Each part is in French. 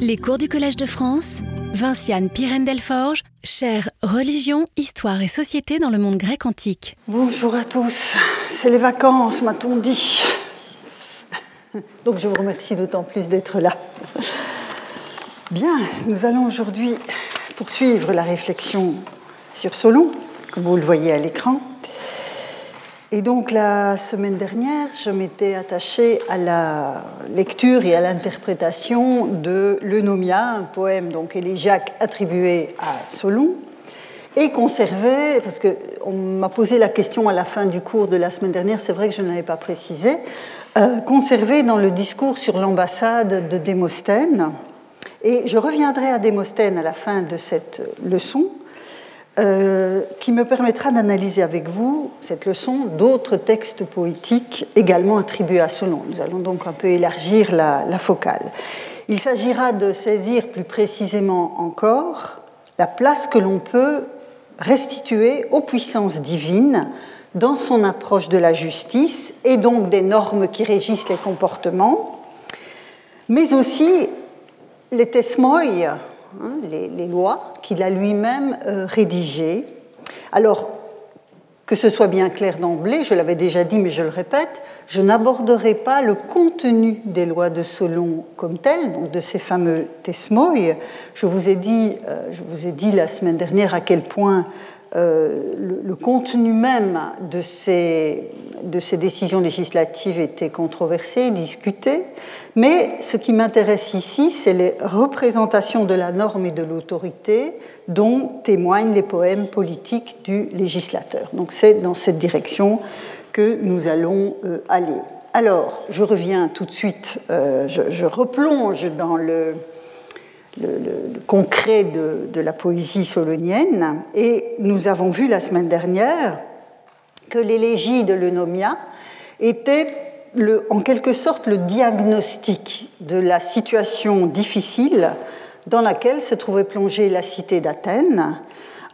Les cours du Collège de France, Vinciane Pirène Delforge, chère Religion, Histoire et Société dans le monde grec antique. Bonjour à tous, c'est les vacances, m'a-t-on dit. Donc je vous remercie d'autant plus d'être là. Bien, nous allons aujourd'hui poursuivre la réflexion sur Solon, comme vous le voyez à l'écran. Et donc la semaine dernière, je m'étais attachée à la lecture et à l'interprétation de L'Eunomia, un poème donc élégiaque attribué à Solon, et conservé, parce qu'on m'a posé la question à la fin du cours de la semaine dernière, c'est vrai que je ne l'avais pas précisé, euh, conservé dans le discours sur l'ambassade de Démosthène. Et je reviendrai à Démosthène à la fin de cette leçon, euh, qui me permettra d'analyser avec vous cette leçon d'autres textes poétiques également attribués à Solon. Nous allons donc un peu élargir la, la focale. Il s'agira de saisir plus précisément encore la place que l'on peut restituer aux puissances divines dans son approche de la justice et donc des normes qui régissent les comportements, mais aussi les tesmoïs, hein, les, lois qu'il a lui-même euh, rédigées. Alors, que ce soit bien clair d'emblée, je l'avais déjà dit, mais je le répète, je n'aborderai pas le contenu des lois de Solon comme tel, donc de ces fameux tesmoïs. Je vous ai dit, euh, je vous ai dit la semaine dernière à quel point euh, le, contenu même de ces, de ces décisions législatives était controversé, discuté, mais ce qui m'intéresse ici, c'est les représentations de la norme et de l'autorité dont témoignent les poèmes politiques du législateur. Donc c'est dans cette direction que nous allons euh, aller. Alors, je reviens tout de suite, euh, je, replonge dans le, le, concret de, la poésie solonienne, et nous avons vu la semaine dernière que l'élégie de l'Eunomia était en quelque sorte le diagnostic de la situation difficile dans laquelle se trouvait plongée la cité d'Athènes,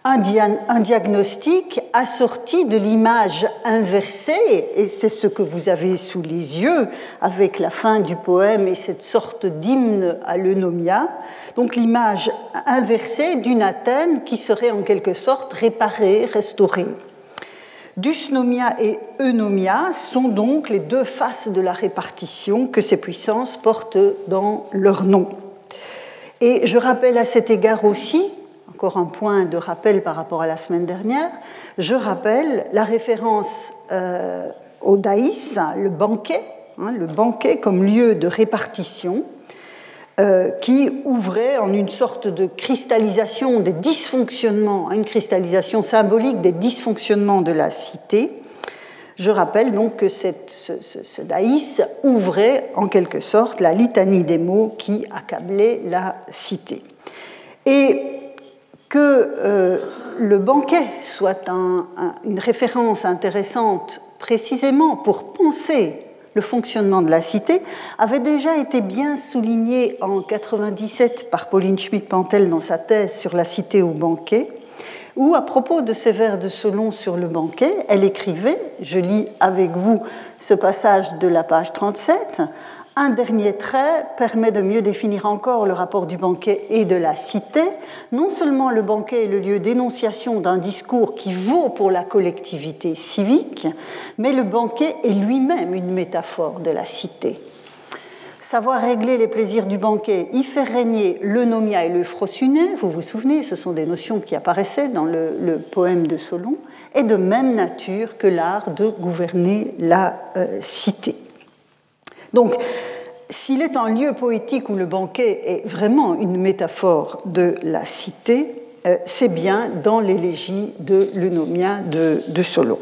un, diagnostic assorti de l'image inversée, et c'est ce que vous avez sous les yeux avec la fin du poème et cette sorte d'hymne à l'eunomia, donc l'image inversée d'une Athènes qui serait en quelque sorte réparée, restaurée. Dusnomia et eunomia sont donc les deux faces de la répartition que ces puissances portent dans leur nom. Et je rappelle à cet égard aussi, encore un point de rappel par rapport à la semaine dernière, je rappelle la référence euh, au daïs, le banquet, hein, le banquet comme lieu de répartition, euh, qui ouvrait en une sorte de cristallisation des dysfonctionnements, une cristallisation symbolique des dysfonctionnements de la cité. Je rappelle donc que ce, daïs ouvrait en quelque sorte la litanie des mots qui accablaient la cité. Et que euh, le banquet soit un, un, une référence intéressante précisément pour penser le fonctionnement de la cité, avait déjà été bien souligné en 97 par Pauline Schmidt-Pantel dans sa thèse sur la cité au banquet, où, à propos de ces vers de Solon sur le banquet, elle écrivait, je lis avec vous ce passage de la page 37, un dernier trait permet de mieux définir encore le rapport du banquet et de la cité. Non seulement le banquet est le lieu d'énonciation d'un discours qui vaut pour la collectivité civique, mais le banquet est lui-même une métaphore de la cité. Savoir régler les plaisirs du banquet, y faire régner l'eunomia et le frosuné, vous vous souvenez, ce sont des notions qui apparaissaient dans le, le poème de Solon, est de même nature que l'art de gouverner la euh, cité. S'il est un lieu poétique où le banquet est vraiment une métaphore de la cité, euh, c'est bien dans l'élégie de l'Eunomia de, de, Solon.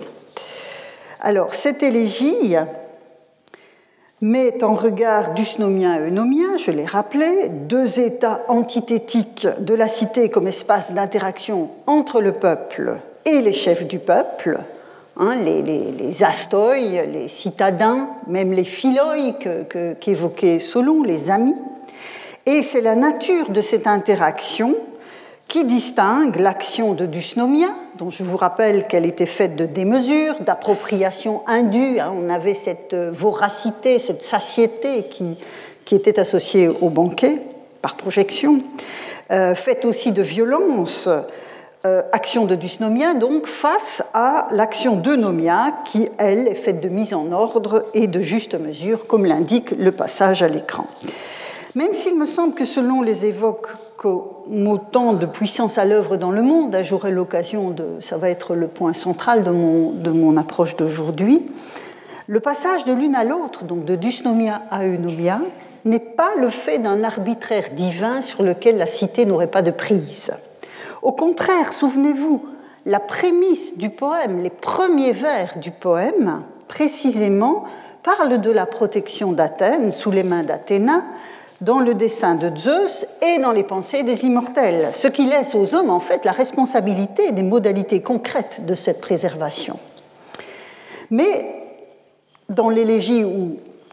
Alors, cette élégie met en regard d'Usnomia et Eunomia, je l'ai rappelé, deux états antithétiques de la cité comme espace d'interaction entre le peuple et les chefs du peuple, Hein, les, les, les, astoi, les citadins, même les philoi qu'évoquait qu Solon, les amis. Et c'est la nature de cette interaction qui distingue l'action de dysnomia, dont je vous rappelle qu'elle était faite de démesure, d'appropriation indue. Hein, on avait cette voracité, cette satiété qui, qui était associée au banquet, par projection, faite aussi de violence, action de dysnomia donc face à l'action de nomia qui, elle, est faite de mise en ordre et de juste mesure, comme l'indique le passage à l'écran. Même s'il me semble que selon les évoques autant de puissance à l'œuvre dans le monde, j'aurai l'occasion de, ça va être le point central de mon, approche d'aujourd'hui, le passage de l'une à l'autre, donc de dysnomia à eunomia, n'est pas le fait d'un arbitraire divin sur lequel la cité n'aurait pas de prise. Au contraire, souvenez-vous, la prémisse du poème, les premiers vers du poème, précisément, parlent de la protection d'Athènes sous les mains d'Athéna, dans le dessin de Zeus et dans les pensées des immortels, ce qui laisse aux hommes en fait la responsabilité des modalités concrètes de cette préservation. Mais dans l'élégie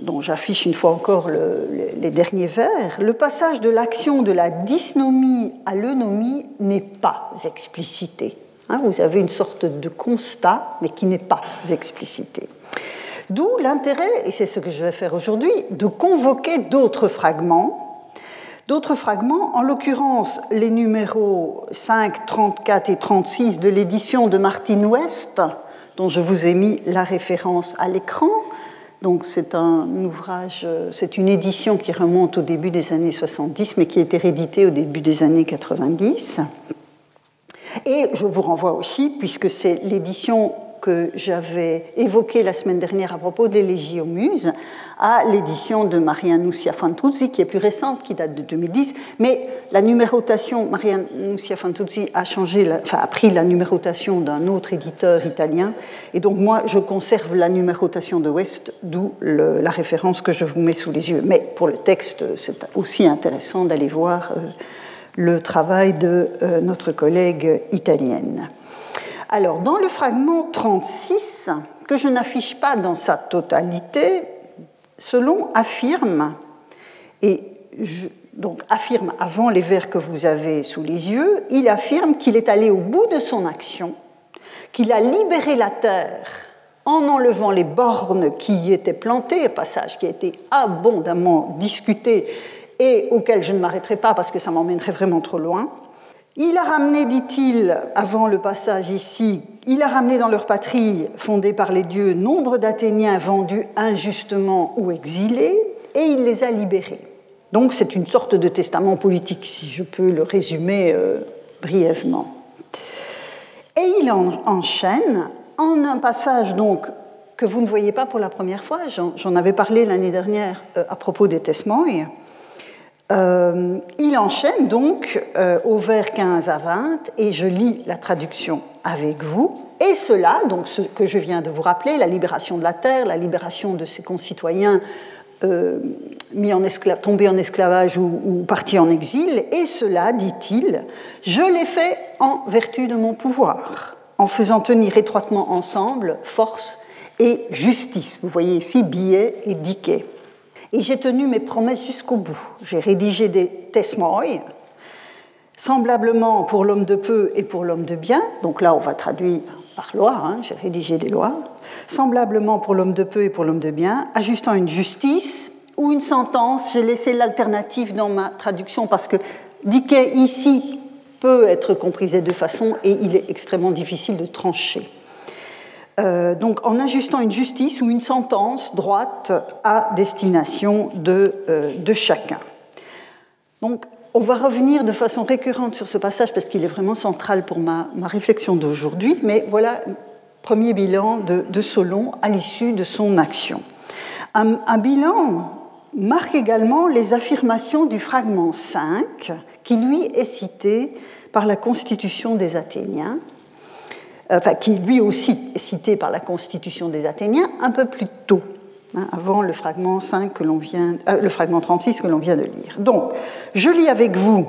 dont j'affiche une fois encore les derniers vers, le passage de l'action de la dysnomie à l'eunomie n'est pas explicité. Hein, vous avez une sorte de constat, mais qui n'est pas explicité. D'où l'intérêt, et c'est ce que je vais faire aujourd'hui, de convoquer d'autres fragments. D'autres fragments, en l'occurrence les numéros 5, 34 et 36 de l'édition de Martin West, dont je vous ai mis la référence à l'écran. Donc c'est un ouvrage, c'est une édition qui remonte au début des années 70, mais qui a été rééditée au début des années 90. Et je vous renvoie aussi, puisque c'est l'édition que j'avais évoqué la semaine dernière à propos des Légiomuses à l'édition de Marianussia Fantuzzi, qui est plus récente, qui date de 2010. Mais la numérotation, Marianussia Fantuzzi a, changé, enfin, a pris la numérotation d'un autre éditeur italien. Et donc moi, je conserve la numérotation de West, d'où la référence que je vous mets sous les yeux. Mais pour le texte, c'est aussi intéressant d'aller voir euh, le travail de euh, notre collègue italienne. Alors, dans le fragment 36, que je n'affiche pas dans sa totalité, Selon affirme, et donc affirme avant les vers que vous avez sous les yeux, il affirme qu'il est allé au bout de son action, qu'il a libéré la terre en enlevant les bornes qui y étaient plantées, un passage qui a été abondamment discuté et auquel je ne m'arrêterai pas parce que ça m'emmènerait vraiment trop loin. Il a ramené, dit-il, avant le passage ici, il a ramené dans leur patrie, fondée par les dieux, nombre d'Athéniens vendus injustement ou exilés, et il les a libérés. Donc c'est une sorte de testament politique, si je peux le résumer euh, brièvement. Et il enchaîne en un passage donc que vous ne voyez pas pour la première fois, j'en avais parlé l'année dernière euh, à propos des Testaments, euh, il enchaîne donc euh, au vers 15 à 20 et je lis la traduction avec vous. Et cela, donc ce que je viens de vous rappeler, la libération de la terre, la libération de ses concitoyens euh, mis en tombés en esclavage ou, ou, partis en exil, et cela, dit-il, je l'ai fait en vertu de mon pouvoir, en faisant tenir étroitement ensemble force et justice. Vous voyez ici billet et diquet. Et j'ai tenu mes promesses jusqu'au bout. J'ai rédigé des tesmoi, semblablement pour l'homme de peu et pour l'homme de bien. Donc là, on va traduire par loi, hein, j'ai rédigé des lois. Semblablement pour l'homme de peu et pour l'homme de bien, ajustant une justice ou une sentence. J'ai laissé l'alternative dans ma traduction parce que Dickey ici peut être comprise de deux façons et il est extrêmement difficile de trancher. Euh, donc en ajustant une justice ou une sentence droite à destination de, euh, de chacun. Donc on va revenir de façon récurrente sur ce passage parce qu'il est vraiment central pour ma, ma réflexion d'aujourd'hui, mais voilà premier bilan de, de Solon à l'issue de son action. Un, un, bilan marque également les affirmations du fragment 5 qui lui est cité par la Constitution des Athéniens enfin, qui lui aussi est cité par la Constitution des Athéniens un peu plus tôt, hein, avant le fragment, 5 que vient, euh, le fragment 36 que l'on vient de lire. Donc, je lis avec vous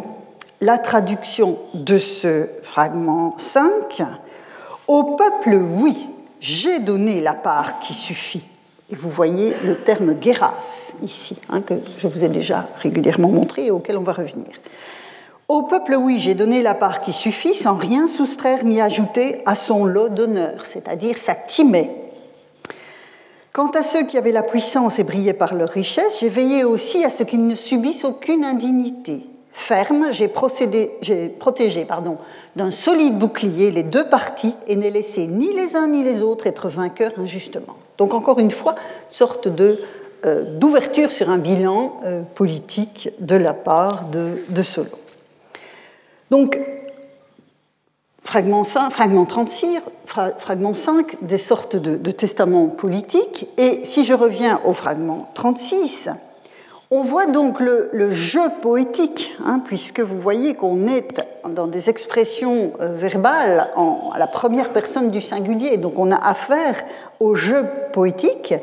la traduction de ce fragment 5. Au peuple, oui, j'ai donné la part qui suffit. Et vous voyez le terme guéras ici, hein, que je vous ai déjà régulièrement montré et auquel on va revenir. Au peuple, oui, j'ai donné la part qui suffit sans rien soustraire ni ajouter à son lot d'honneur, c'est-à-dire sa timée. Quant à ceux qui avaient la puissance et brillaient par leur richesse, j'ai veillé aussi à ce qu'ils ne subissent aucune indignité. Ferme, j'ai protégé d'un solide bouclier les deux parties et n'ai laissé ni les uns ni les autres être vainqueurs injustement. Donc encore une fois, sorte euh, d'ouverture sur un bilan euh, politique de la part de, de Solon. Donc Fragment, 5, fragment 36, fragment 5, des sortes de, testaments politiques. Et si je reviens au fragment 36, on voit donc le, jeu poétique, hein, puisque vous voyez qu'on est dans des expressions euh, verbales en, à la première personne du singulier, donc on a affaire au jeu poétique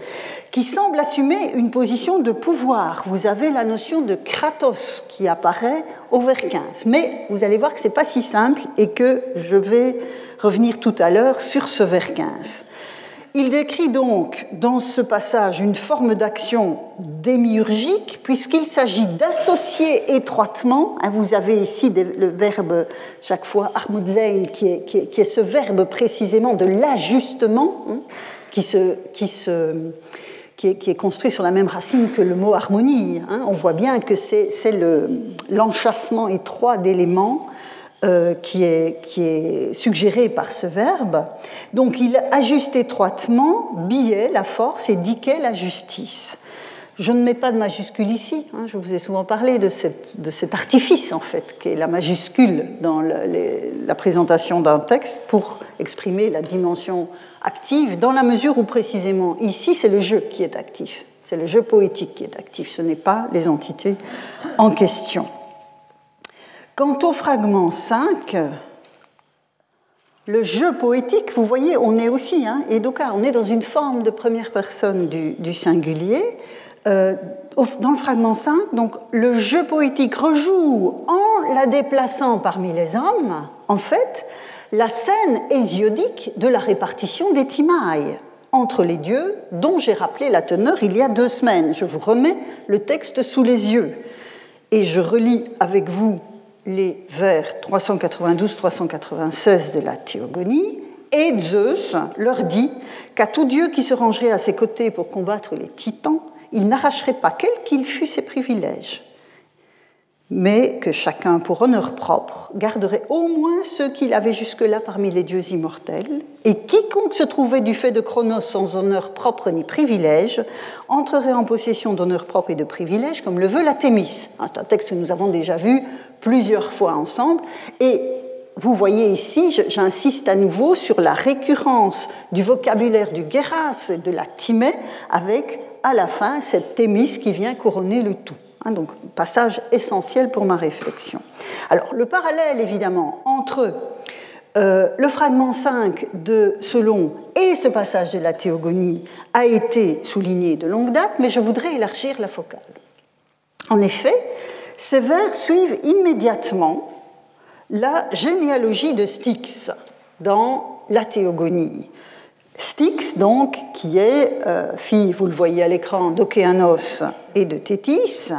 qui semble assumer une position de pouvoir. Vous avez la notion de kratos qui apparaît au vers 15. Mais vous allez voir que ce n'est pas si simple et que je vais revenir tout à l'heure sur ce vers 15. Il décrit donc dans ce passage une forme d'action démiurgique, puisqu'il s'agit d'associer étroitement, hein, vous avez ici le verbe chaque fois armudzein, qui est, ce verbe précisément de l'ajustement, hein, qui est, construit sur la même racine que le mot harmonie. Hein. On voit bien que c'est l'enchassement étroit d'éléments euh, qui, est, suggéré par ce verbe. Donc il ajuste étroitement billet, la force, et diquet, la justice. Je ne mets pas de majuscule ici. Hein. je vous ai souvent parlé de, cet artifice, en fait, qui est la majuscule dans la présentation d'un texte pour exprimer la dimension active, dans la mesure où précisément ici, c'est le jeu qui est actif. C'est le jeu poétique qui est actif, ce n'est pas les entités en question. Quant au fragment 5, le jeu poétique, vous voyez, on est aussi, hein, et on est dans une forme de première personne du singulier, euh, dans le fragment 5, donc, le jeu poétique rejoue en la déplaçant parmi les hommes, en fait, la scène hésiodique de la répartition des timailles entre les dieux, dont j'ai rappelé la teneur il y a deux semaines. Je vous remets le texte sous les yeux. Et je relis avec vous les vers 392-396 de la Théogonie. Et Zeus leur dit qu'à tout dieu qui se rangerait à ses côtés pour combattre les titans, il n'arracherait pas, quel qu'il fût ses privilèges, mais que chacun, pour honneur propre, garderait au moins ceux qu'il avait jusque-là parmi les dieux immortels, et quiconque se trouvait du fait de Chronos sans honneur propre ni privilège, entrerait en possession d'honneur propre et de privilèges, comme le veut la Thémis. C'est un texte que nous avons déjà vu plusieurs fois ensemble, et vous voyez ici, j'insiste à nouveau sur la récurrence du vocabulaire du Geras et de la Timée avec à la fin cette Thémis qui vient couronner le tout. Hein, donc, passage essentiel pour ma réflexion. Alors, le parallèle, évidemment, entre euh, le fragment 5 de Solon et ce passage de la Théogonie a été souligné de longue date, mais je voudrais élargir la focale. En effet, ces vers suivent immédiatement la généalogie de Styx dans la Théogonie. Styx, donc, qui est euh, fille, vous le voyez à l'écran, d'Océanos et de Thétis,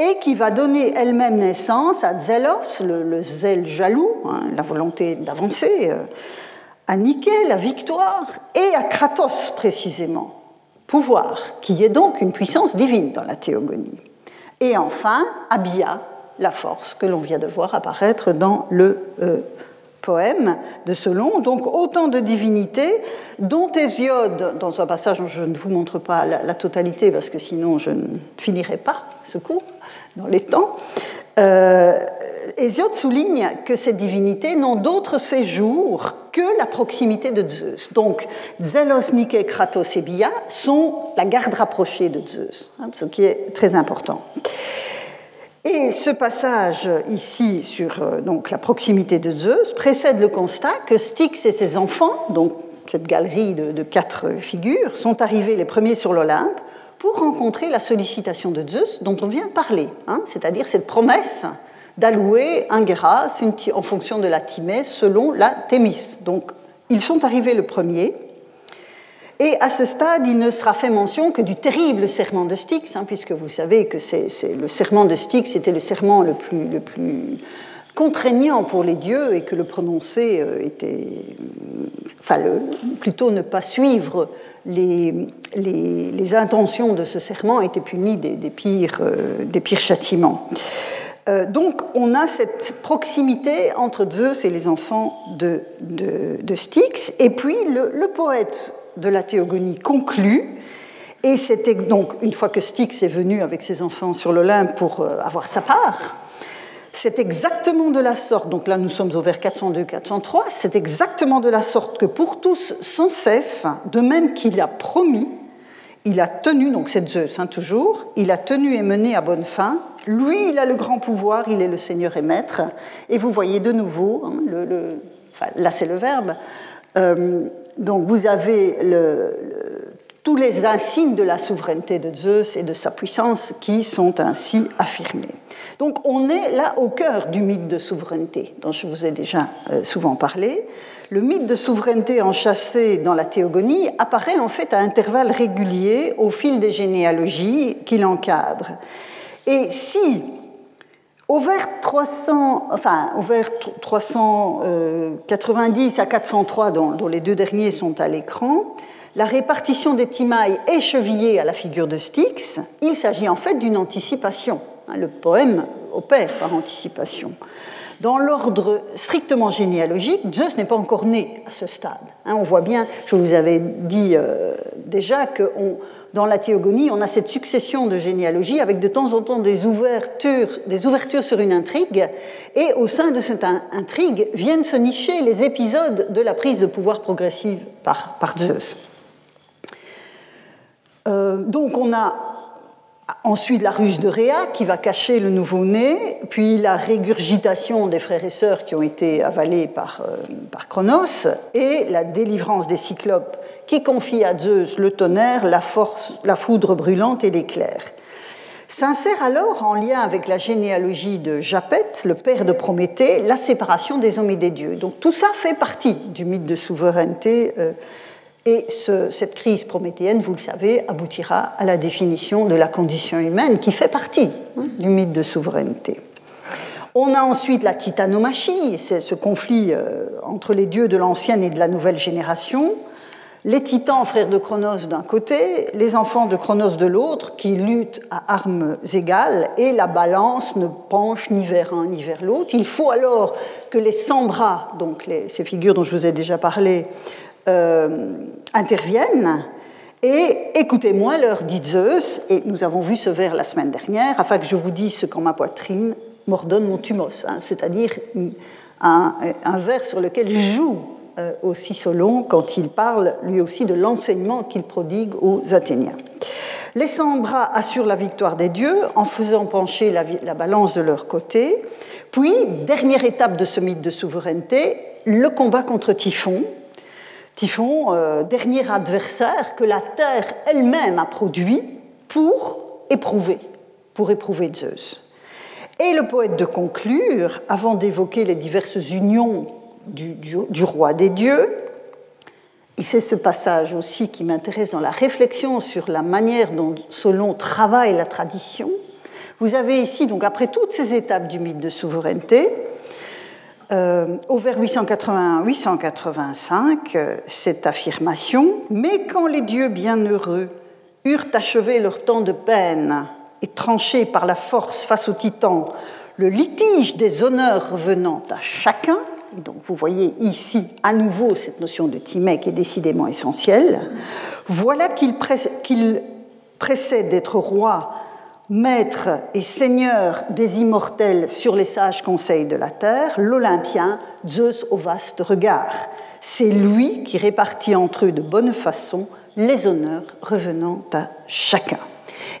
et qui va donner elle-même naissance à Zélos, le, zèle jaloux, hein, la volonté d'avancer, euh, à Nike, la victoire, et à Kratos, précisément, pouvoir, qui est donc une puissance divine dans la théogonie. Et enfin, à Bia, la force que l'on vient de voir apparaître dans le euh, poème de Solon, donc autant de divinités dont Hésiode, dans un passage dont je ne vous montre pas la, totalité parce que sinon je ne finirai pas ce cours dans les temps, euh, Hésiode souligne que ces divinités n'ont d'autre séjour que la proximité de Zeus. Donc, Zelos, Nike, Kratos et Bia sont la garde rapprochée de Zeus, hein, ce qui est très important. Et ce passage ici sur euh, donc, la proximité de Zeus précède le constat que Styx et ses enfants, donc cette galerie de, quatre figures, sont arrivés les premiers sur l'Olympe pour rencontrer la sollicitation de Zeus dont on vient de parler, hein, c'est-à-dire cette promesse d'allouer un Géras en fonction de la Timée selon la Thémis. Donc ils sont arrivés le premier, et à ce stade, il ne sera fait mention que du terrible serment de Styx, hein, puisque vous savez que c'est, le serment de Styx était le serment le plus, le plus contraignant pour les dieux et que le prononcer était, enfin, plutôt ne pas suivre les, les, intentions de ce serment étaient punies des, pires, des pires châtiments. donc on a cette proximité entre Zeus et les enfants de, de, Styx. Et puis le, le, poète de la théogonie conclut et c'était donc, une fois que Styx est venu avec ses enfants sur l'Olympe pour euh, avoir sa part, c'est exactement de la sorte, donc là nous sommes au vers 402-403, c'est exactement de la sorte que pour tous, sans cesse, de même qu'il a promis, il a tenu, donc c'est Zeus hein, toujours, il a tenu et mené à bonne fin, lui il a le grand pouvoir, il est le Seigneur et Maître, et vous voyez de nouveau, hein, le, là c'est le verbe, euh, donc vous avez tous les insignes de la souveraineté de Zeus et de sa puissance qui sont ainsi affirmés. Donc on est là au cœur du mythe de souveraineté dont je vous ai déjà euh, souvent parlé. Le mythe de souveraineté enchâssé dans la théogonie apparaît en fait à intervalles réguliers au fil des généalogies qui l'encadrent. Et si au vers 300, enfin, au vers 390 à 403, dont les deux derniers sont à l'écran, la répartition des timailles est chevillée à la figure de Styx, il s'agit en fait d'une anticipation. Hein, le poème opère par anticipation. Dans l'ordre strictement généalogique, Zeus n'est pas encore né à ce stade. Hein, on voit bien, je vous avais dit euh, déjà que dans la théogonie, on a cette succession de généalogies avec de temps en temps des ouvertures, sur une intrigue, et au sein de cette intrigue viennent se nicher les épisodes de la prise de pouvoir progressive par, par Zeus. Euh, donc on a ensuite la ruse de Réa qui va cacher le nouveau-né, puis la régurgitation des frères et sœurs qui ont été avalés par, euh, par Chronos, et la délivrance des cyclopes qui confie à Zeus le tonnerre, la, force, la foudre brûlante et l'éclair. S'insère alors, en lien avec la généalogie de Japet, le père de Prométhée, la séparation des hommes et des dieux. Donc tout ça fait partie du mythe de souveraineté euh, et cette crise prométhéenne, vous le savez, aboutira à la définition de la condition humaine qui fait partie hein, du mythe de souveraineté. On a ensuite la titanomachie, c'est ce conflit euh, entre les dieux de l'ancienne et de la nouvelle génération. Les titans, frères de Chronos d'un côté, les enfants de Chronos de l'autre, qui luttent à armes égales, et la balance ne penche ni vers un ni vers l'autre. Il faut alors que les 100 bras, donc ces figures dont je vous ai déjà parlé, interviennent. Et écoutez-moi, leur dit Zeus, et nous avons vu ce vers la semaine dernière, afin que je vous dise ce qu'en ma poitrine m'ordonne mon thumos, hein, c'est-à-dire un, un, vers sur lequel joue euh, aussi Solon quand il parle lui aussi de l'enseignement qu'il prodigue aux Athéniens. Les 100 bras assurent la victoire des dieux en faisant pencher la, la balance de leur côté. Puis, dernière étape de ce mythe de souveraineté, le combat contre Typhon, Typhon, euh, dernier adversaire que la Terre elle-même a produit pour éprouver, pour éprouver Zeus. Et le poète de conclure, avant d'évoquer les diverses unions du, roi des dieux, et c'est ce passage aussi qui m'intéresse dans la réflexion sur la manière dont Solon travaille la tradition. Vous avez ici, donc après toutes ces étapes du mythe de souveraineté, euh, au vers 881-885 euh, cette affirmation Mais quand les dieux bienheureux eurent achevé leur temps de peine et tranché par la force face aux titans le litige des honneurs revenant à chacun, donc vous voyez ici à nouveau cette notion de Timée qui est décidément essentielle, voilà qu'il précède d'être roi maître et seigneur des immortels sur les sages conseils de la terre, l'Olympien, Zeus au vaste regard. C'est lui qui répartit entre eux de bonne façon les honneurs revenant à chacun.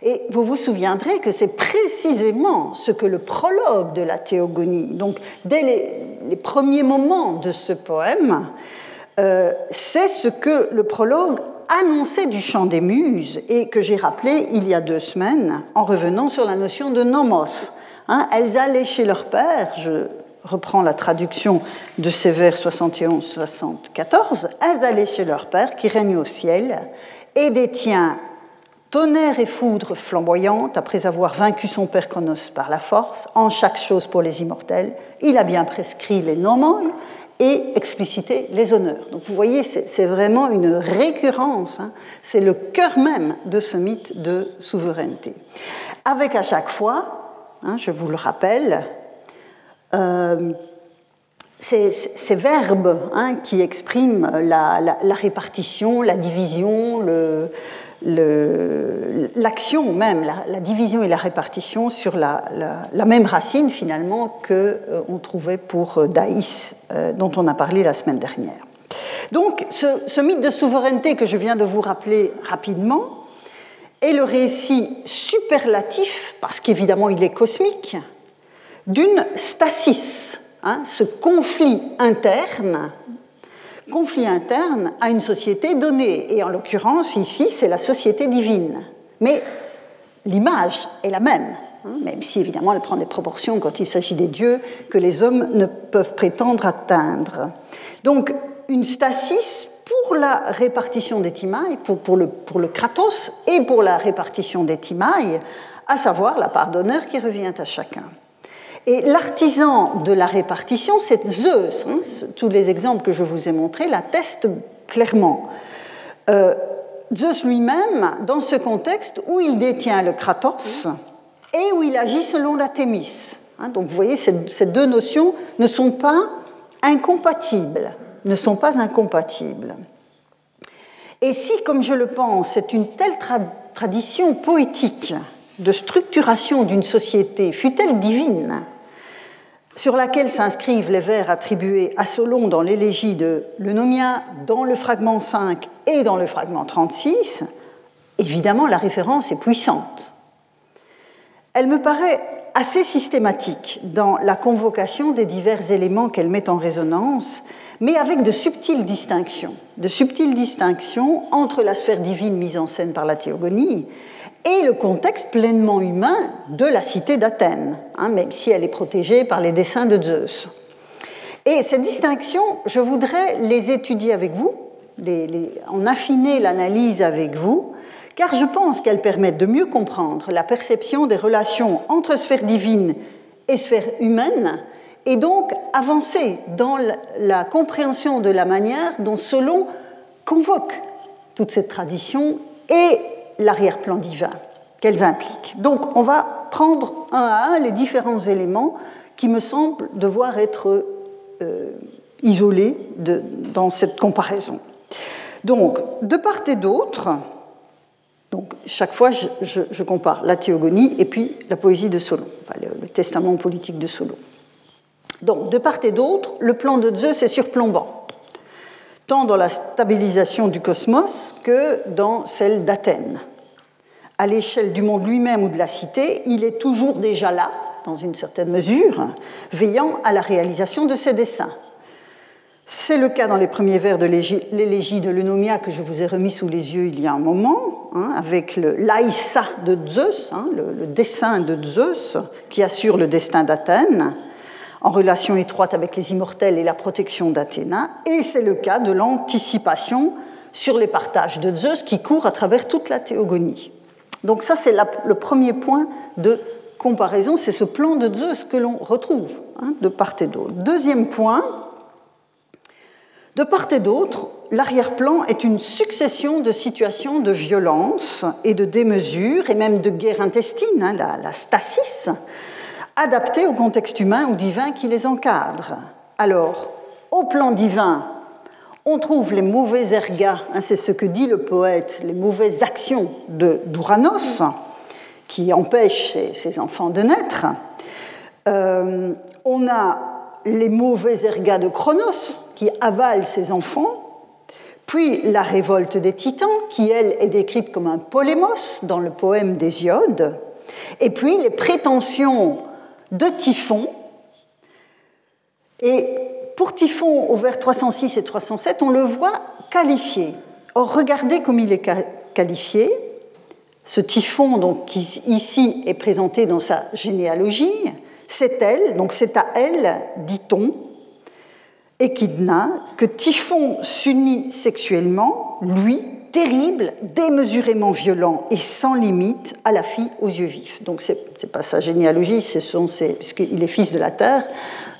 Et vous vous souviendrez que c'est précisément ce que le prologue de la théogonie, donc dès les, premiers moments de ce poème, euh, c'est ce que le prologue annoncé du chant des muses et que j'ai rappelé il y a deux semaines en revenant sur la notion de nomos. Hein, elles allaient chez leur père, je reprends la traduction de ces vers 71-74, 74 elles allaient chez leur père qui règne au ciel et détient, tonnerre et foudre flamboyante, après avoir vaincu son père Cronos par la force, en chaque chose pour les immortels, il a bien prescrit les noms et explicité les honneurs. Donc vous voyez, c'est vraiment une récurrence, hein. c'est le cœur même de ce mythe de souveraineté. Avec à chaque fois, hein, je vous le rappelle, euh, ces, verbes hein, qui expriment la, répartition, la division, l'action même, la, division et la répartition sur la, même racine finalement que euh, on trouvait pour euh, Daïs, euh, dont on a parlé la semaine dernière. Donc ce, mythe de souveraineté que je viens de vous rappeler rapidement est le récit superlatif, parce qu'évidemment il est cosmique, d'une stasis, Hein, ce conflit interne, conflit interne à une société donnée. Et en l'occurrence, ici, c'est la société divine. Mais l'image est la même, hein, même si évidemment elle prend des proportions quand il s'agit des dieux que les hommes ne peuvent prétendre atteindre. Donc, une stasis pour la répartition des timailles, pour, le, pour le kratos et pour la répartition des timailles, à savoir la part d'honneur qui revient à chacun. Et l'artisan de la répartition, c'est Zeus. Hein. tous les exemples que je vous ai montrés l'attestent clairement. Euh, Zeus lui-même, dans ce contexte où il détient le Kratos et où il agit selon la Thémis. Hein. donc vous voyez, ces, deux notions ne sont pas incompatibles. Ne sont pas incompatibles. Et si, comme je le pense, c'est une telle tradition poétique de structuration d'une société, fut-elle divine, sur laquelle s'inscrivent les vers attribués à Solon dans l'élégie de l'Eunomia, dans le fragment 5 et dans le fragment 36, évidemment la référence est puissante. Elle me paraît assez systématique dans la convocation des divers éléments qu'elle met en résonance, mais avec de subtiles distinctions, de subtiles distinctions entre la sphère divine mise en scène par la théogonie et le contexte pleinement humain de la cité d'Athènes, hein, même si elle est protégée par les dessins de Zeus. Et ces distinctions, je voudrais les étudier avec vous, en affiner l'analyse avec vous, car je pense qu'elles permettent de mieux comprendre la perception des relations entre sphère divine et sphère humaine, et donc avancer dans la compréhension de la manière dont Solon convoque toute cette tradition et l'arrière-plan divin qu'elles impliquent. Donc on va prendre un à un les différents éléments qui me semblent devoir être euh, isolés dans cette comparaison. Donc, de part et d'autre, donc chaque fois je, compare la théogonie et puis la poésie de Solon, le, le, testament politique de Solon. Donc, de part et d'autre, le plan de Zeus est surplombant, tant dans la stabilisation du cosmos que dans celle d'Athènes à l'échelle du monde lui-même ou de la cité, il est toujours déjà là, dans une certaine mesure, veillant à la réalisation de ses desseins. C'est le cas dans les premiers vers de l'élégie de l'Eunomia que je vous ai remis sous les yeux il y a un moment, hein, avec le l'Aïssa de Zeus, hein, le, dessin de Zeus qui assure le destin d'Athènes, en relation étroite avec les immortels et la protection d'Athéna. Et c'est le cas de l'anticipation sur les partages de Zeus qui court à travers toute la théogonie. Donc ça, c'est le premier point de comparaison, c'est ce plan de Zeus que l'on retrouve hein, de part et d'autre. Deuxième point, de part et d'autre, l'arrière-plan est une succession de situations de violence et de démesure, et même de guerre intestine, hein, la, stasis, adaptées au contexte humain ou divin qui les encadre. Alors, au plan divin, on trouve les mauvais ergas, hein, c'est ce que dit le poète, les mauvaises actions d'Ouranos, qui empêchent ses, enfants de naître. Euh, on a les mauvais ergas de Chronos, qui avalent ses enfants. Puis la révolte des titans, qui elle est décrite comme un polémos dans le poème d'Hésiode. Et puis les prétentions de Typhon. Et pour Typhon, au vers 306 et 307, on le voit qualifié. Or, regardez comme il est qualifié. Ce Typhon, donc, qui ici est présenté dans sa généalogie, c'est elle, donc c'est à elle, dit-on, Échidna, que Typhon s'unit sexuellement, lui, terrible, démesurément violent et sans limite à la fille aux yeux vifs. Donc c'est n'est pas sa généalogie, ce sont puisqu'il est fils de la terre,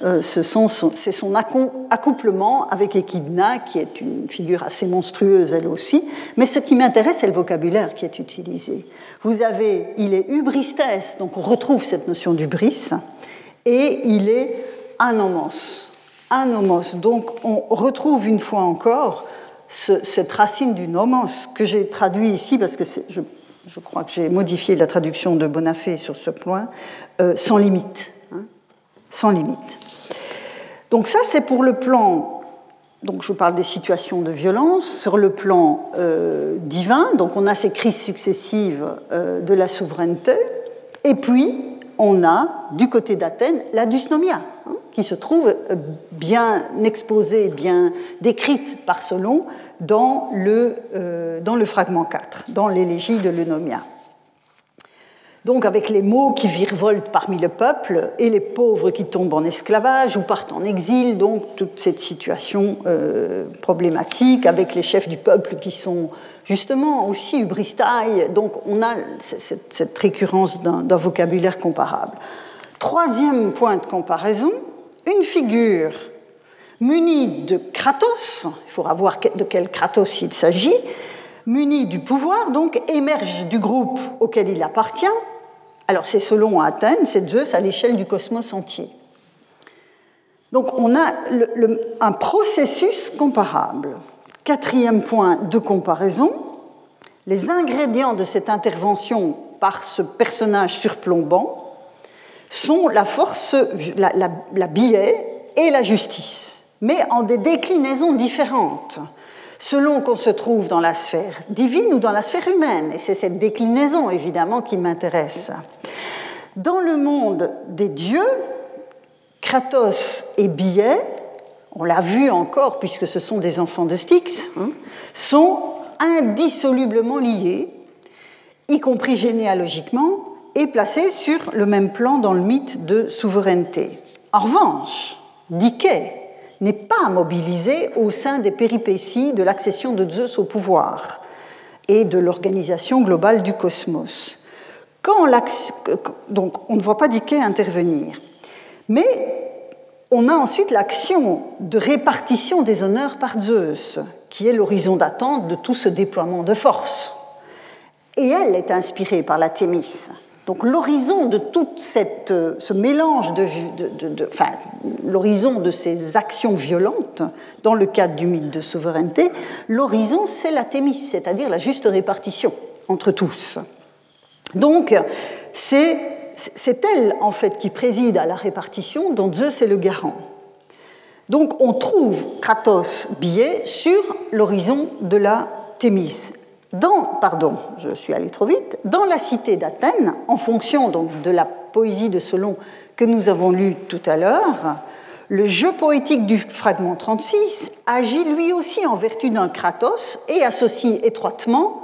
euh, c'est son, son accouplement avec Echidna, qui est une figure assez monstrueuse elle aussi. Mais ce qui m'intéresse, c'est le vocabulaire qui est utilisé. Vous avez, il est ubristes, donc on retrouve cette notion d'ubris, et il est anomos. Anomos. Donc on retrouve une fois encore cette racine du nomos que j'ai traduit ici parce que je, je, crois que j'ai modifié la traduction de Bonafé sur ce point, euh, sans limite. Hein, sans limite. Donc ça, c'est pour le plan, donc je vous parle des situations de violence, sur le plan euh, divin, donc on a ces crises successives euh, de la souveraineté, et puis on a du côté d'Athènes la dysnomia, hein, qui se trouve euh, bien exposée, bien décrite par Solon dans le, dans le fragment 4, dans l'élégie de l'Eunomia. Donc avec les mots qui virevoltent parmi le peuple et les pauvres qui tombent en esclavage ou partent en exil, donc toute cette situation euh, problématique avec les chefs du peuple qui sont justement aussi ubristailles. Donc on a cette récurrence d'un vocabulaire comparable. Troisième point de comparaison, une figure munie de Kratos, il faudra voir de quel Kratos il s'agit, muni du pouvoir, donc émerge du groupe auquel il appartient. Alors c'est selon Athènes, c'est Zeus à l'échelle du cosmos entier. Donc on a un processus comparable. Quatrième point de comparaison, les ingrédients de cette intervention par ce personnage surplombant sont la force, la, billet et la justice, mais en des déclinaisons différentes selon qu'on se trouve dans la sphère divine ou dans la sphère humaine. Et c'est cette déclinaison, évidemment, qui m'intéresse. Dans le monde des dieux, Kratos et Billet, on l'a vu encore puisque ce sont des enfants de Styx, sont indissolublement liés, y compris généalogiquement, et placés sur le même plan dans le mythe de souveraineté. En revanche, Dike n'est pas mobilisé au sein des péripéties de l'accession de Zeus au pouvoir et de l'organisation globale du cosmos. Donc on ne voit pas Dike intervenir. Mais on a ensuite l'action de répartition des honneurs par Zeus, qui est l'horizon d'attente de tout ce déploiement de force. Et elle est inspirée par la Thémis. Donc l'horizon de tout euh, ce mélange de, enfin, l'horizon de ces actions violentes dans le cadre du mythe de souveraineté, l'horizon c'est la thémis, c'est-à-dire la juste répartition entre tous. Donc c'est c'est elle en fait qui préside à la répartition dont Zeus est le garant. Donc on trouve Kratos biais sur l'horizon de la Thémis dans, pardon, je suis allé trop vite, dans la cité d'Athènes, en fonction donc de la poésie de Solon que nous avons lue tout à l'heure, le jeu poétique du fragment 36 agit lui aussi en vertu d'un Kratos et associe étroitement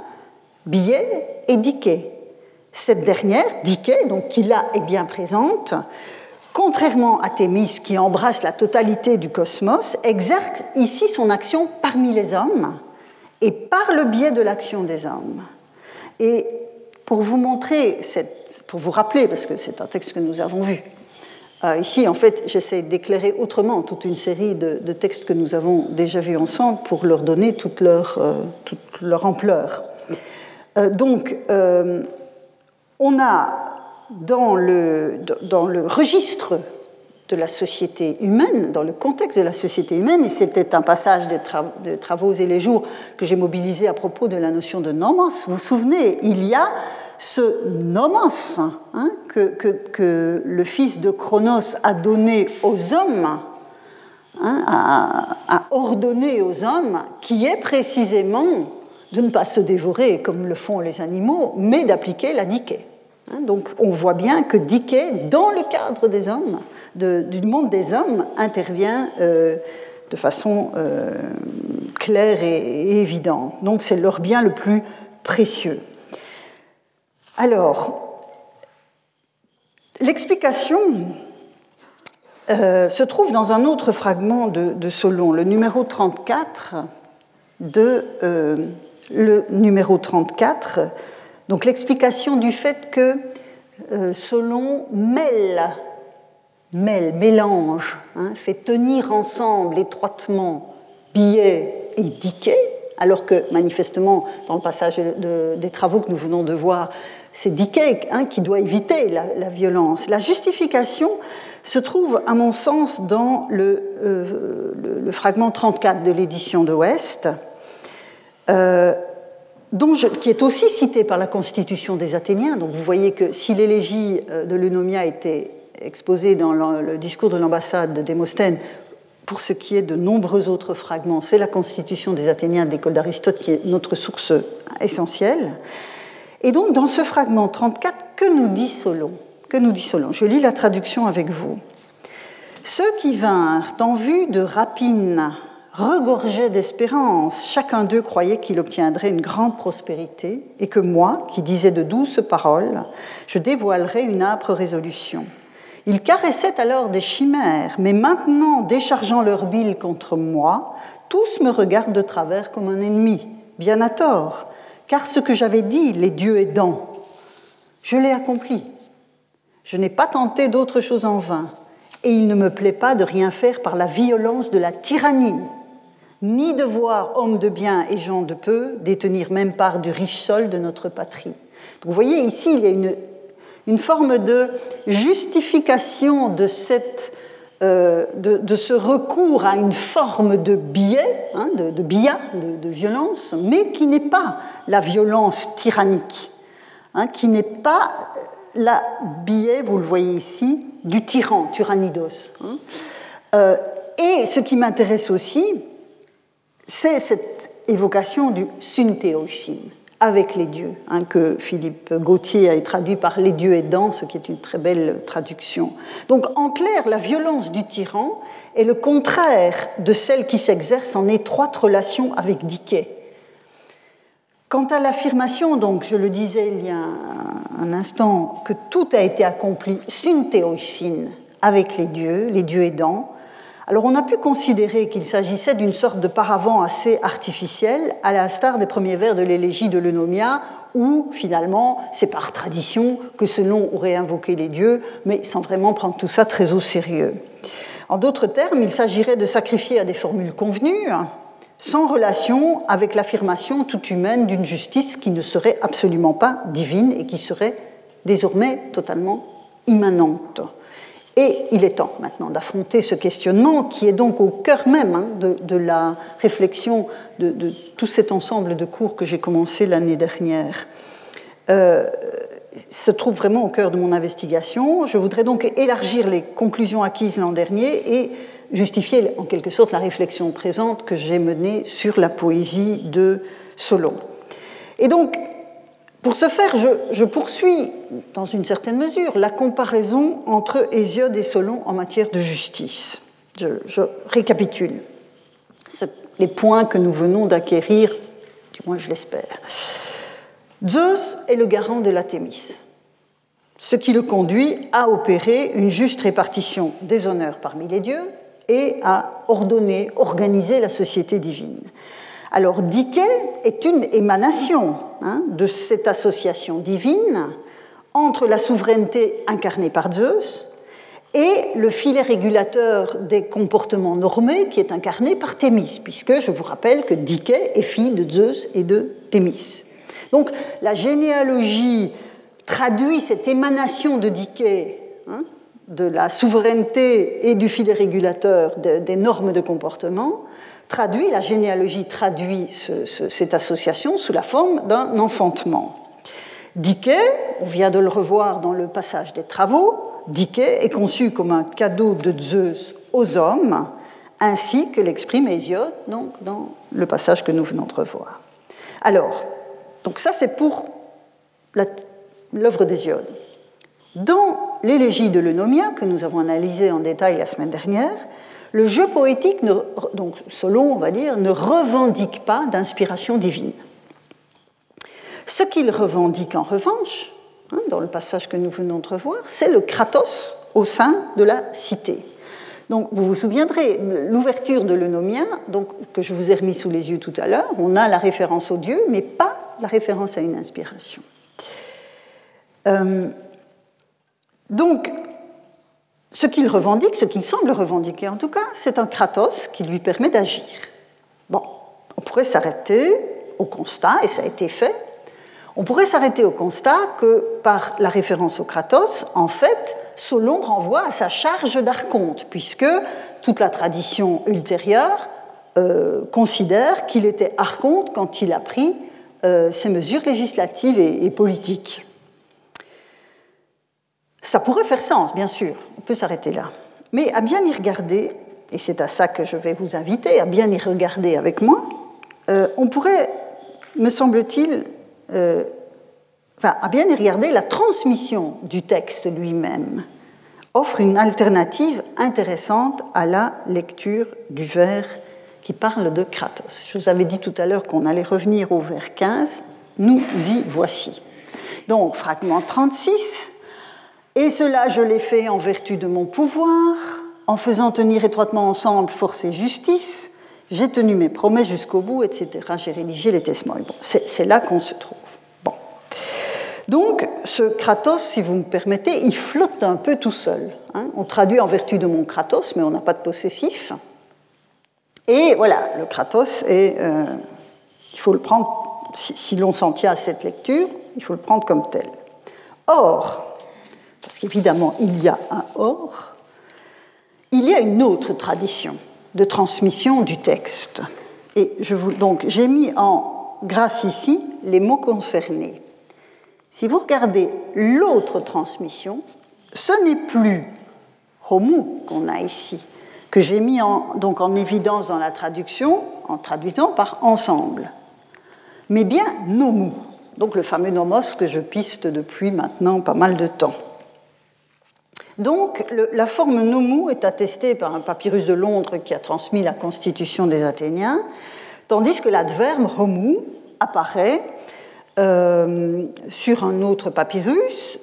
Billet et Dike. Cette dernière, Dike, donc qui là est bien présente, contrairement à Thémis qui embrasse la totalité du cosmos, exerce ici son action parmi les hommes et par le biais de l'action des hommes. Et pour vous montrer, pour vous rappeler, parce que c'est un texte que nous avons vu, euh, ici, en fait, j'essaie d'éclairer autrement toute une série de, textes que nous avons déjà vus ensemble pour leur donner toute leur, euh, ampleur. Euh, donc, on a dans le, dans le registre de la société humaine, dans le contexte de la société humaine, et c'était un passage des, travaux et les jours que j'ai mobilisé à propos de la notion de nomos. Vous vous souvenez, il y a ce nomos hein, que, le fils de Chronos a donné aux hommes, hein, a, ordonné aux hommes, qui est précisément de ne pas se dévorer comme le font les animaux, mais d'appliquer la dike. Hein, donc on voit bien que dike, dans le cadre des hommes, du monde des hommes intervient euh, de façon euh, claire et, évidente. Donc c'est leur bien le plus précieux. Alors, l'explication euh, se trouve dans un autre fragment de, Solon, le numéro 34 de le numéro 34, donc l'explication du fait que Solon mêle, mêle mélange, hein, fait tenir ensemble étroitement billet et diquet, alors que manifestement, dans le passage des travaux que nous venons de voir, c'est Dickey hein, qui doit éviter la, violence. La justification se trouve, à mon sens, dans le, euh, fragment 34 de l'édition de West, euh, qui est aussi cité par la Constitution des Athéniens. Donc vous voyez que si l'élégie euh, de l'Eunomia était exposée dans le, discours de l'ambassade de Démosthène, pour ce qui est de nombreux autres fragments, c'est la Constitution des Athéniens de l'école d'Aristote qui est notre source essentielle. Et donc, dans ce fragment 34, que nous dit Solon? Que nous dit Solon? Je lis la traduction avec vous. Ceux qui vinrent en vue de rapine regorgeaient d'espérance. Chacun d'eux croyait qu'il obtiendrait une grande prospérité et que moi, qui disais de douces paroles, je dévoilerais une âpre résolution. Ils caressaient alors des chimères, mais maintenant, déchargeant leur bile contre moi, tous me regardent de travers comme un ennemi, bien à tort, car ce que j'avais dit, les dieux aidants, je l'ai accompli. Je n'ai pas tenté d'autre chose en vain, et il ne me plaît pas de rien faire par la violence de la tyrannie, ni de voir hommes de bien et gens de peu détenir même part du riche sol de notre patrie. vous voyez ici, il y a une, une forme de justification euh, de, ce recours à une forme de biais, hein, de, de de, violence, mais qui n'est pas la violence tyrannique, hein, qui n'est pas la biais, vous le voyez ici, du tyran, tyrannidos. Hein. Euh, et ce qui m'intéresse aussi, c'est cette évocation du syntheosine avec les dieux, hein, que Philippe Gauthier a traduit par les dieux aidants, ce qui est une très belle traduction. Donc en clair, la violence du tyran est le contraire de celle qui s'exerce en étroite relation avec Diké. Quant à l'affirmation, donc je le disais il y a un instant, que tout a été accompli syntheosin avec les dieux, les dieux aidants, alors on a pu considérer qu'il s'agissait d'une sorte de paravent assez artificiel, à l'instar des premiers vers de l'élégie de l'Eunomia, où finalement c'est par tradition que ce nom aurait invoqué les dieux, mais sans vraiment prendre tout ça très au sérieux. En d'autres termes, il s'agirait de sacrifier à des formules convenues, sans relation avec l'affirmation toute humaine d'une justice qui ne serait absolument pas divine et qui serait désormais totalement immanente. Et il est temps maintenant d'affronter ce questionnement qui est donc au cœur même hein, de, la réflexion de, tout cet ensemble de cours que j'ai commencé l'année dernière. Euh, se trouve vraiment au cœur de mon investigation. Je voudrais donc élargir les conclusions acquises l'an dernier et justifier en quelque sorte la réflexion présente que j'ai menée sur la poésie de Solon. Et donc, pour ce faire, je, poursuis, dans une certaine mesure, la comparaison entre Hésiode et Solon en matière de justice. Je, récapitule les points que nous venons d'acquérir, du moins je l'espère. Zeus est le garant de la Thémis, ce qui le conduit à opérer une juste répartition des honneurs parmi les dieux et à ordonner, organiser la société divine. Alors Dike est une émanation hein, de cette association divine entre la souveraineté incarnée par Zeus et le filet régulateur des comportements normés qui est incarné par Thémis, puisque je vous rappelle que Dike est fille de Zeus et de Thémis. Donc la généalogie traduit cette émanation de Dike, hein, de la souveraineté et du filet régulateur des normes de comportement, traduit, la généalogie traduit cette association sous la forme d'un enfantement. Dike, on vient de le revoir dans le passage des travaux, Dike est conçu comme un cadeau de Zeus aux hommes, ainsi que l'exprime Hésiode donc, dans le passage que nous venons de revoir. Alors, donc ça c'est pour l'œuvre d'Hésiode. Dans l'élégie de l'Eunomia, que nous avons analysé en détail la semaine dernière, le jeu poétique, donc Solon, on va dire, ne revendique pas d'inspiration divine. Ce qu'il revendique en revanche, hein, dans le passage que nous venons de revoir, c'est le kratos au sein de la cité. Donc, vous vous souviendrez, l'ouverture de l'eunomien, donc, que je vous ai remis sous les yeux tout à l'heure, on a la référence au Dieu, mais pas la référence à une inspiration. Euh, donc, ce qu'il revendique, ce qu'il semble revendiquer en tout cas, c'est un kratos qui lui permet d'agir. Bon, on pourrait s'arrêter au constat, et ça a été fait, on pourrait s'arrêter au constat que par la référence au kratos, en fait, Solon renvoie à sa charge d'archonte, puisque toute la tradition ultérieure euh, considère qu'il était archonte quand il a pris euh, ses mesures législatives et, politiques. Ça pourrait faire sens, bien sûr, on peut s'arrêter là. Mais à bien y regarder, et c'est à ça que je vais vous inviter, à bien y regarder avec moi, euh, on pourrait, me semble-t-il, enfin, à bien y regarder, la transmission du texte lui-même offre une alternative intéressante à la lecture du vers qui parle de Kratos. Je vous avais dit tout à l'heure qu'on allait revenir au vers 15, nous y voici. Donc, fragment 36, et cela je l'ai fait en vertu de mon pouvoir, en faisant tenir étroitement ensemble force et justice, j'ai tenu mes promesses jusqu'au bout, etc. J'ai rédigé les testimonies. Bon, c'est là qu'on se trouve. Bon. Donc, ce Kratos, si vous me permettez, il flotte un peu tout seul. Hein. On traduit en vertu de mon Kratos, mais on n'a pas de possessif. Et voilà, le Kratos est. Euh, il faut le prendre, si, l'on s'en tient à cette lecture, il faut le prendre comme tel. Or, parce qu'évidemment il y a un or, il y a une autre tradition de transmission du texte. Et donc j'ai mis en grâce ici les mots concernés. Si vous regardez l'autre transmission, ce n'est plus homu qu'on a ici, que j'ai mis donc en évidence dans la traduction, en traduisant par ensemble, mais bien nomu, donc le fameux nomos que je piste depuis maintenant pas mal de temps. Donc la forme nomu est attestée par un papyrus de Londres qui a transmis la constitution des Athéniens, tandis que l'adverbe homu apparaît euh, sur un autre papyrus,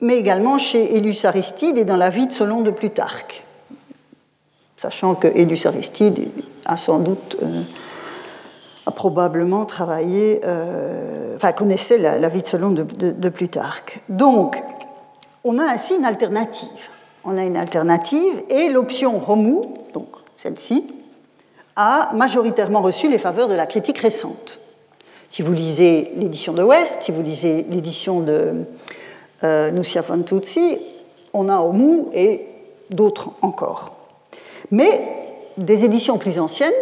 mais également chez Élus Aristide et dans la vie de Solon de Plutarque sachant que Élus Aristide a sans doute, euh, a probablement travaillé, euh, enfin connaissait la, vie de Solon de, Plutarque. On a ainsi une alternative. On a une alternative et l'option Homu, donc celle-ci, a majoritairement reçu les faveurs de la critique récente. Si vous lisez l'édition de West, si vous lisez l'édition de euh, Nussia Fantuzzi, on a Homu et d'autres encore. Mais des éditions plus anciennes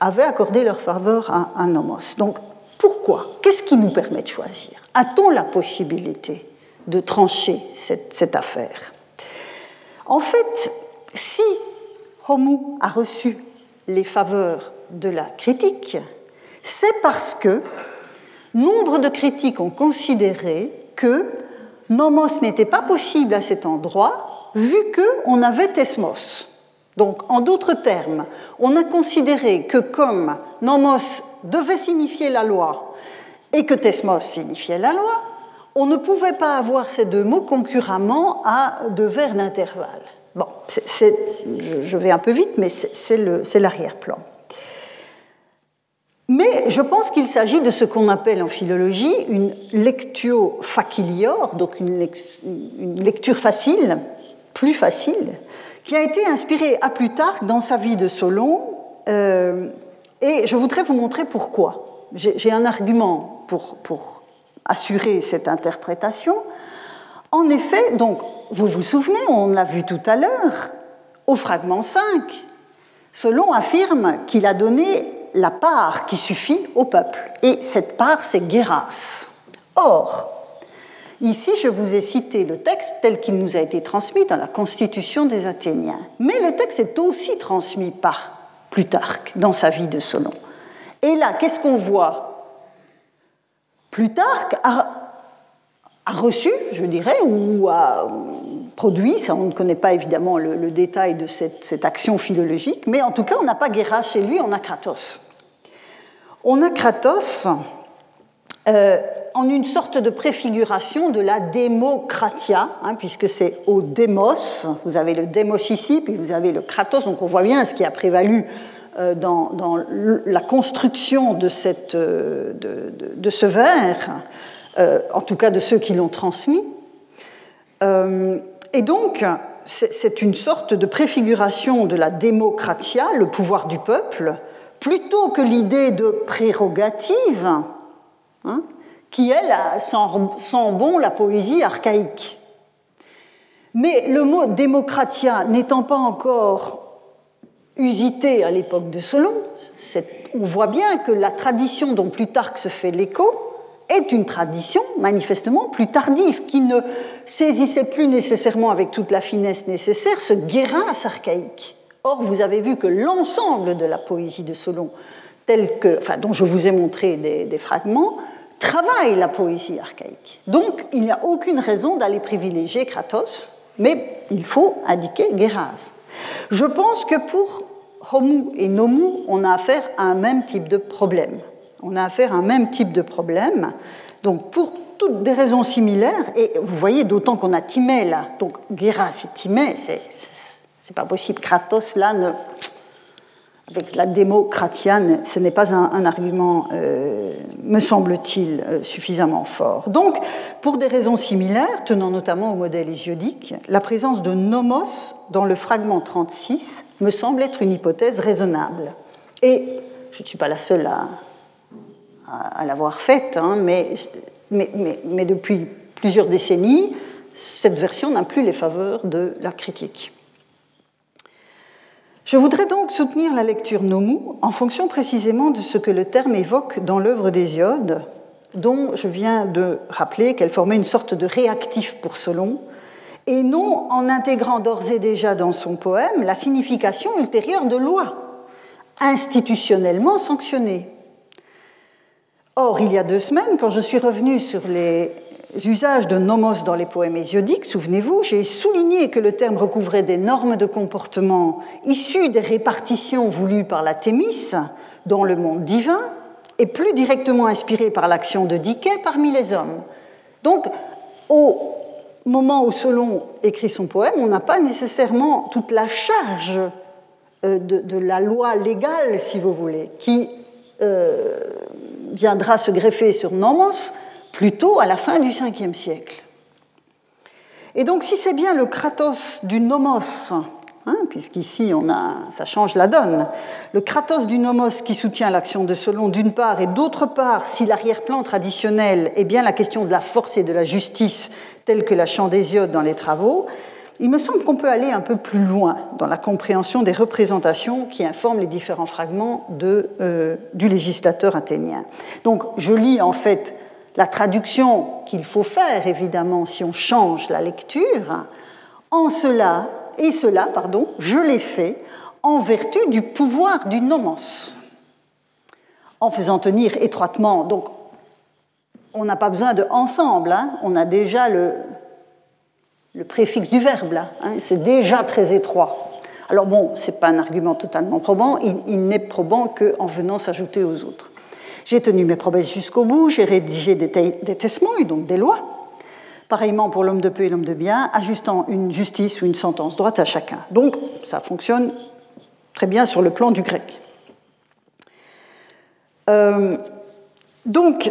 avaient accordé leur faveur à un nomos. Donc pourquoi? Qu'est-ce qui nous permet de choisir? A-t-on la possibilité de trancher cette, affaire En fait, si Homu a reçu les faveurs de la critique, c'est parce que nombre de critiques ont considéré que nomos n'était pas possible à cet endroit vu qu'on avait tesmos. Donc, en d'autres termes, on a considéré que comme nomos devait signifier la loi et que tesmos signifiait la loi, on ne pouvait pas avoir ces deux mots concurremment à deux vers d'intervalle. Bon, je vais un peu vite, mais c'est l'arrière-plan. Mais je pense qu'il s'agit de ce qu'on appelle en philologie une lectio facilior, donc une lecture facile, plus facile, qui a été inspiré à Plutarque dans sa vie de Solon. Euh, et je voudrais vous montrer pourquoi. J'ai un argument pour, pour assurer cette interprétation. En effet, donc, vous vous souvenez, on l'a vu tout à l'heure, au fragment 5, Solon affirme qu'il a donné la part qui suffit au peuple. Et cette part, c'est Guéras. Or, Ici, je vous ai cité le texte tel qu'il nous a été transmis dans la Constitution des Athéniens. Mais le texte est aussi transmis par Plutarque dans sa vie de Solon. Et là, qu'est-ce qu'on voit? Plutarque a, reçu, je dirais, ou a produit, ça on ne connaît pas évidemment le, détail de cette, action philologique, mais en tout cas, on n'a pas Guéras chez lui, on a Kratos. On a Kratos. Euh, en une sorte de préfiguration de la démocratia, hein, puisque c'est au démos, vous avez le démos ici, puis vous avez le kratos, donc on voit bien ce qui a prévalu euh, dans, la construction de, euh, ce vers, euh, en tout cas de ceux qui l'ont transmis. et donc, c'est une sorte de préfiguration de la démocratia, le pouvoir du peuple, plutôt que l'idée de prérogative, hein, qui, elle, sent bon la poésie archaïque. Mais le mot démocratia n'étant pas encore usité à l'époque de Solon, on voit bien que la tradition dont Plutarque se fait l'écho est une tradition manifestement plus tardive, qui ne saisissait plus nécessairement avec toute la finesse nécessaire ce guérin archaïque. Or, vous avez vu que l'ensemble de la poésie de Solon, tel que, enfin, dont je vous ai montré des, fragments, travaille la poésie archaïque. Donc, il n'y a aucune raison d'aller privilégier Kratos, mais il faut indiquer Guéras. Je pense que pour Homu et Nomu, on a affaire à un même type de problème. On a affaire à un même type de problème. Donc, pour toutes des raisons similaires, et vous voyez d'autant qu'on a Timée là, donc Guéras et Timée, c'est c'est pas possible. Kratos, là, avec la démocratienne, ce n'est pas un, argument, euh, me semble-t-il, euh, suffisamment fort. Donc, pour des raisons similaires, tenant notamment au modèle hésiodique, la présence de nomos dans le fragment 36 me semble être une hypothèse raisonnable. Et je ne suis pas la seule à, l'avoir faite, hein, mais, depuis plusieurs décennies, cette version n'a plus les faveurs de la critique. Je voudrais donc soutenir la lecture Nomu en fonction précisément de ce que le terme évoque dans l'œuvre d'Hésiode, dont je viens de rappeler qu'elle formait une sorte de réactif pour Solon, et non en intégrant d'ores et déjà dans son poème la signification ultérieure de loi, institutionnellement sanctionnée. Or, il y a deux semaines, quand je suis revenu sur les usages de nomos dans les poèmes hésiodiques, souvenez-vous, j'ai souligné que le terme recouvrait des normes de comportement issues des répartitions voulues par la Thémis dans le monde divin et plus directement inspirées par l'action de Diké parmi les hommes. Donc, au moment où Solon écrit son poème, on n'a pas nécessairement toute la charge euh, de, la loi légale, si vous voulez, qui euh, viendra se greffer sur nomos plutôt à la fin du 5e siècle. Et donc, si c'est bien le Kratos du Nomos, hein, puisqu'ici on a, ça change la donne, le Kratos du Nomos qui soutient l'action de Solon d'une part, et d'autre part, si l'arrière-plan traditionnel est bien la question de la force et de la justice, telle que la chant d'Hésiode dans les travaux, il me semble qu'on peut aller un peu plus loin dans la compréhension des représentations qui informent les différents fragments de, euh, du législateur athénien. Donc, je lis en fait la traduction qu'il faut faire, évidemment, si on change la lecture, en cela, et cela, pardon, je l'ai fait en vertu du pouvoir du nomos, en faisant tenir étroitement. Donc, on n'a pas besoin de ensemble, hein, on a déjà le, préfixe du verbe là, hein, c'est déjà très étroit. Alors bon, ce n'est pas un argument totalement probant, il, n'est probant qu'en venant s'ajouter aux autres. J'ai tenu mes promesses jusqu'au bout, j'ai rédigé des, testaments et donc des lois. Pareillement pour l'homme de peu et l'homme de bien, ajustant une justice ou une sentence droite à chacun. Donc ça fonctionne très bien sur le plan du grec. Euh, donc,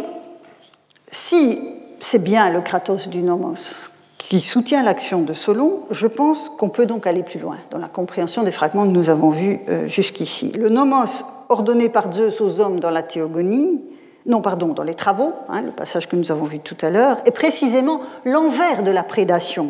si c'est bien le Kratos du Nomos qui soutient l'action de Solon, je pense qu'on peut donc aller plus loin dans la compréhension des fragments que nous avons vus euh, jusqu'ici. Le Nomos ordonné par Zeus aux hommes dans la théogonie, non, pardon, dans les travaux, hein, le passage que nous avons vu tout à l'heure, est précisément l'envers de la prédation,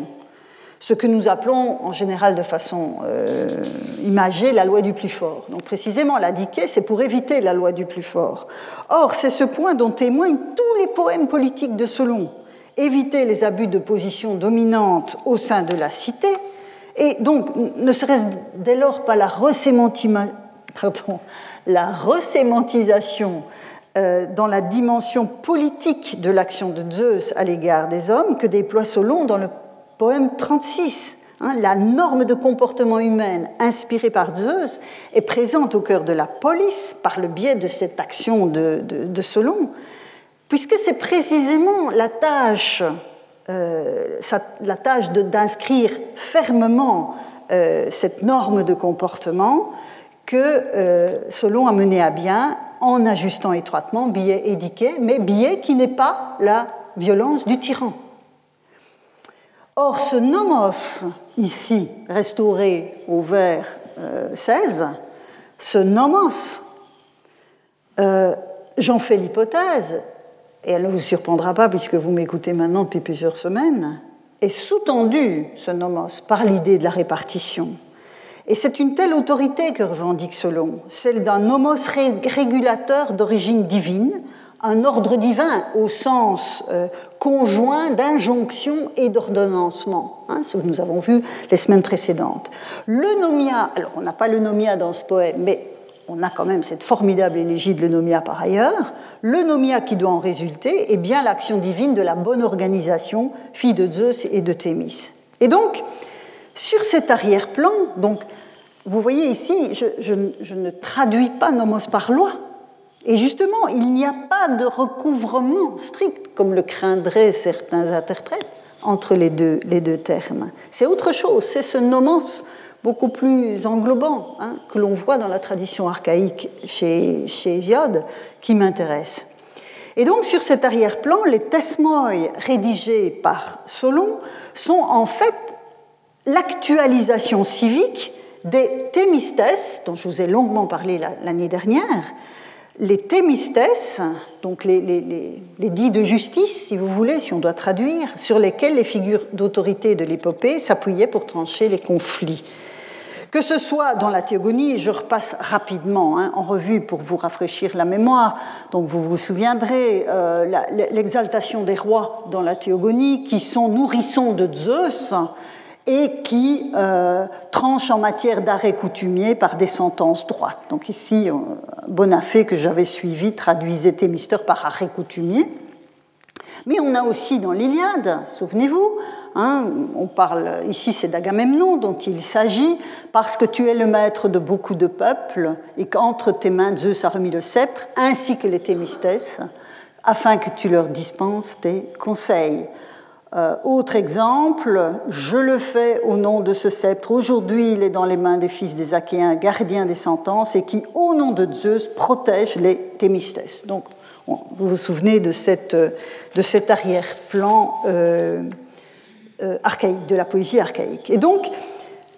ce que nous appelons en général de façon euh, imagée la loi du plus fort. Donc précisément, la c'est pour éviter la loi du plus fort. Or, c'est ce point dont témoignent tous les poèmes politiques de Solon. Éviter les abus de position dominante au sein de la cité, et donc ne serait-ce dès lors pas la resémantisation la resémantisation dans la dimension politique de l'action de Zeus à l'égard des hommes que déploie Solon dans le poème 36. Hein, la norme de comportement humain inspirée par Zeus est présente au cœur de la police par le biais de cette action de, Solon. puisque c'est précisément la tâche, euh, tâche d'inscrire fermement euh, cette norme de comportement que euh, Solon a mené à bien en ajustant étroitement billet édiqué, mais billet qui n'est pas la violence du tyran. Or, ce nomos, ici, restauré au vers 16, ce nomos, j'en fais l'hypothèse, et elle ne vous surprendra pas puisque vous m'écoutez maintenant depuis plusieurs semaines, est sous-tendu, ce nomos, par l'idée de la répartition. Et c'est une telle autorité que revendique Solon, celle d'un nomos régulateur d'origine divine, un ordre divin au sens euh, conjoint d'injonction et d'ordonnancement, hein, ce que nous avons vu les semaines précédentes. Le nomia, alors on n'a pas le nomia dans ce poème, mais on a quand même cette formidable élégie de l'eunomia par ailleurs, l'eunomia qui doit en résulter est bien l'action divine de la bonne organisation, fille de Zeus et de Thémis. Et donc, sur cet arrière-plan, donc, vous voyez ici, je, ne traduis pas nomos par loi. Et justement, il n'y a pas de recouvrement strict, comme le craindraient certains interprètes, entre les deux, termes. C'est autre chose, c'est ce nomos beaucoup plus englobant hein, que l'on voit dans la tradition archaïque chez, chez Hésiode qui m'intéresse. Et donc sur cet arrière-plan, les tesmoi rédigés par Solon sont en fait l'actualisation civique des thémistes, dont je vous ai longuement parlé l'année dernière, les thémistes, donc les, dits de justice, si vous voulez, si on doit traduire, sur lesquels les figures d'autorité de l'épopée s'appuyaient pour trancher les conflits. Que ce soit dans la théogonie, je repasse rapidement hein, en revue pour vous rafraîchir la mémoire, donc vous vous souviendrez euh, l'exaltation des rois dans la théogonie qui sont nourrissons de Zeus et qui euh, tranchent en matière d'arrêt coutumier par des sentences droites. Donc ici, euh, Bonafé, que j'avais suivi, traduisait Thémister par arrêt coutumier. Mais on a aussi dans l'Iliade, souvenez-vous, hein, on parle ici, c'est d'Agamemnon dont il s'agit, parce que tu es le maître de beaucoup de peuples et qu'entre tes mains Zeus a remis le sceptre, ainsi que les Thémistes, afin que tu leur dispenses tes conseils. Euh, autre exemple, je le fais au nom de ce sceptre. Aujourd'hui, il est dans les mains des fils des Achéens, gardiens des sentences, et qui, au nom de Zeus, protège les Thémistes. Donc, vous vous souvenez de, cette, de cet arrière-plan euh, euh, de la poésie archaïque. Et donc,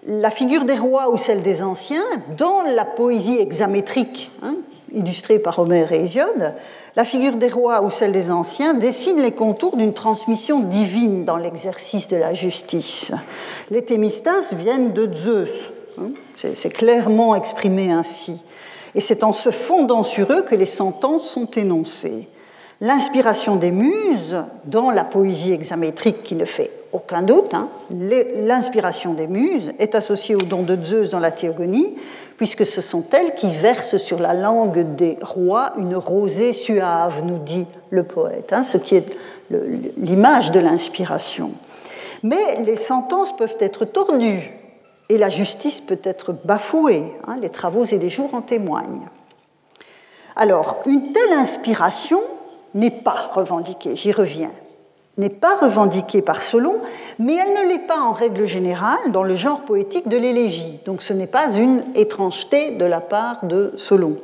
la figure des rois ou celle des anciens, dans la poésie hexamétrique, hein, illustrée par Homère et Hésiode, la figure des rois ou celle des anciens dessine les contours d'une transmission divine dans l'exercice de la justice. Les Thémistas viennent de Zeus, hein, c'est clairement exprimé ainsi et c'est en se fondant sur eux que les sentences sont énoncées. L'inspiration des muses, dans la poésie hexamétrique qui ne fait aucun doute, hein, l'inspiration des muses est associée au don de Zeus dans la théogonie, puisque ce sont elles qui versent sur la langue des rois une rosée suave, nous dit le poète, hein, ce qui est l'image de l'inspiration. Mais les sentences peuvent être tordues, et la justice peut être bafouée. Hein, les travaux et les jours en témoignent. Alors, une telle inspiration n'est pas revendiquée, j'y reviens, n'est pas revendiquée par Solon, mais elle ne l'est pas en règle générale dans le genre poétique de l'élégie. Donc ce n'est pas une étrangeté de la part de Solon.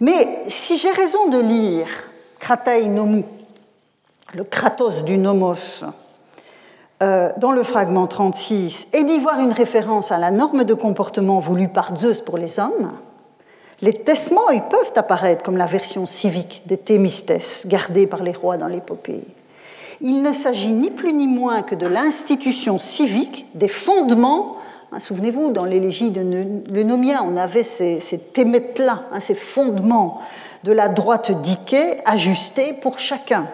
Mais si j'ai raison de lire Kratai Nomu, le Kratos du Nomos, euh, dans le fragment 36 et d'y voir une référence à la norme de comportement voulue par Zeus pour les hommes, les tesmoi peuvent apparaître comme la version civique des thémistes gardés par les rois dans l'épopée. Il ne s'agit ni plus ni moins que de l'institution civique, des fondements. Hein, souvenez-vous, dans l'élégie de Lenomia, on avait ces, ces là hein, ces fondements de la droite diquée ajustés pour chacun.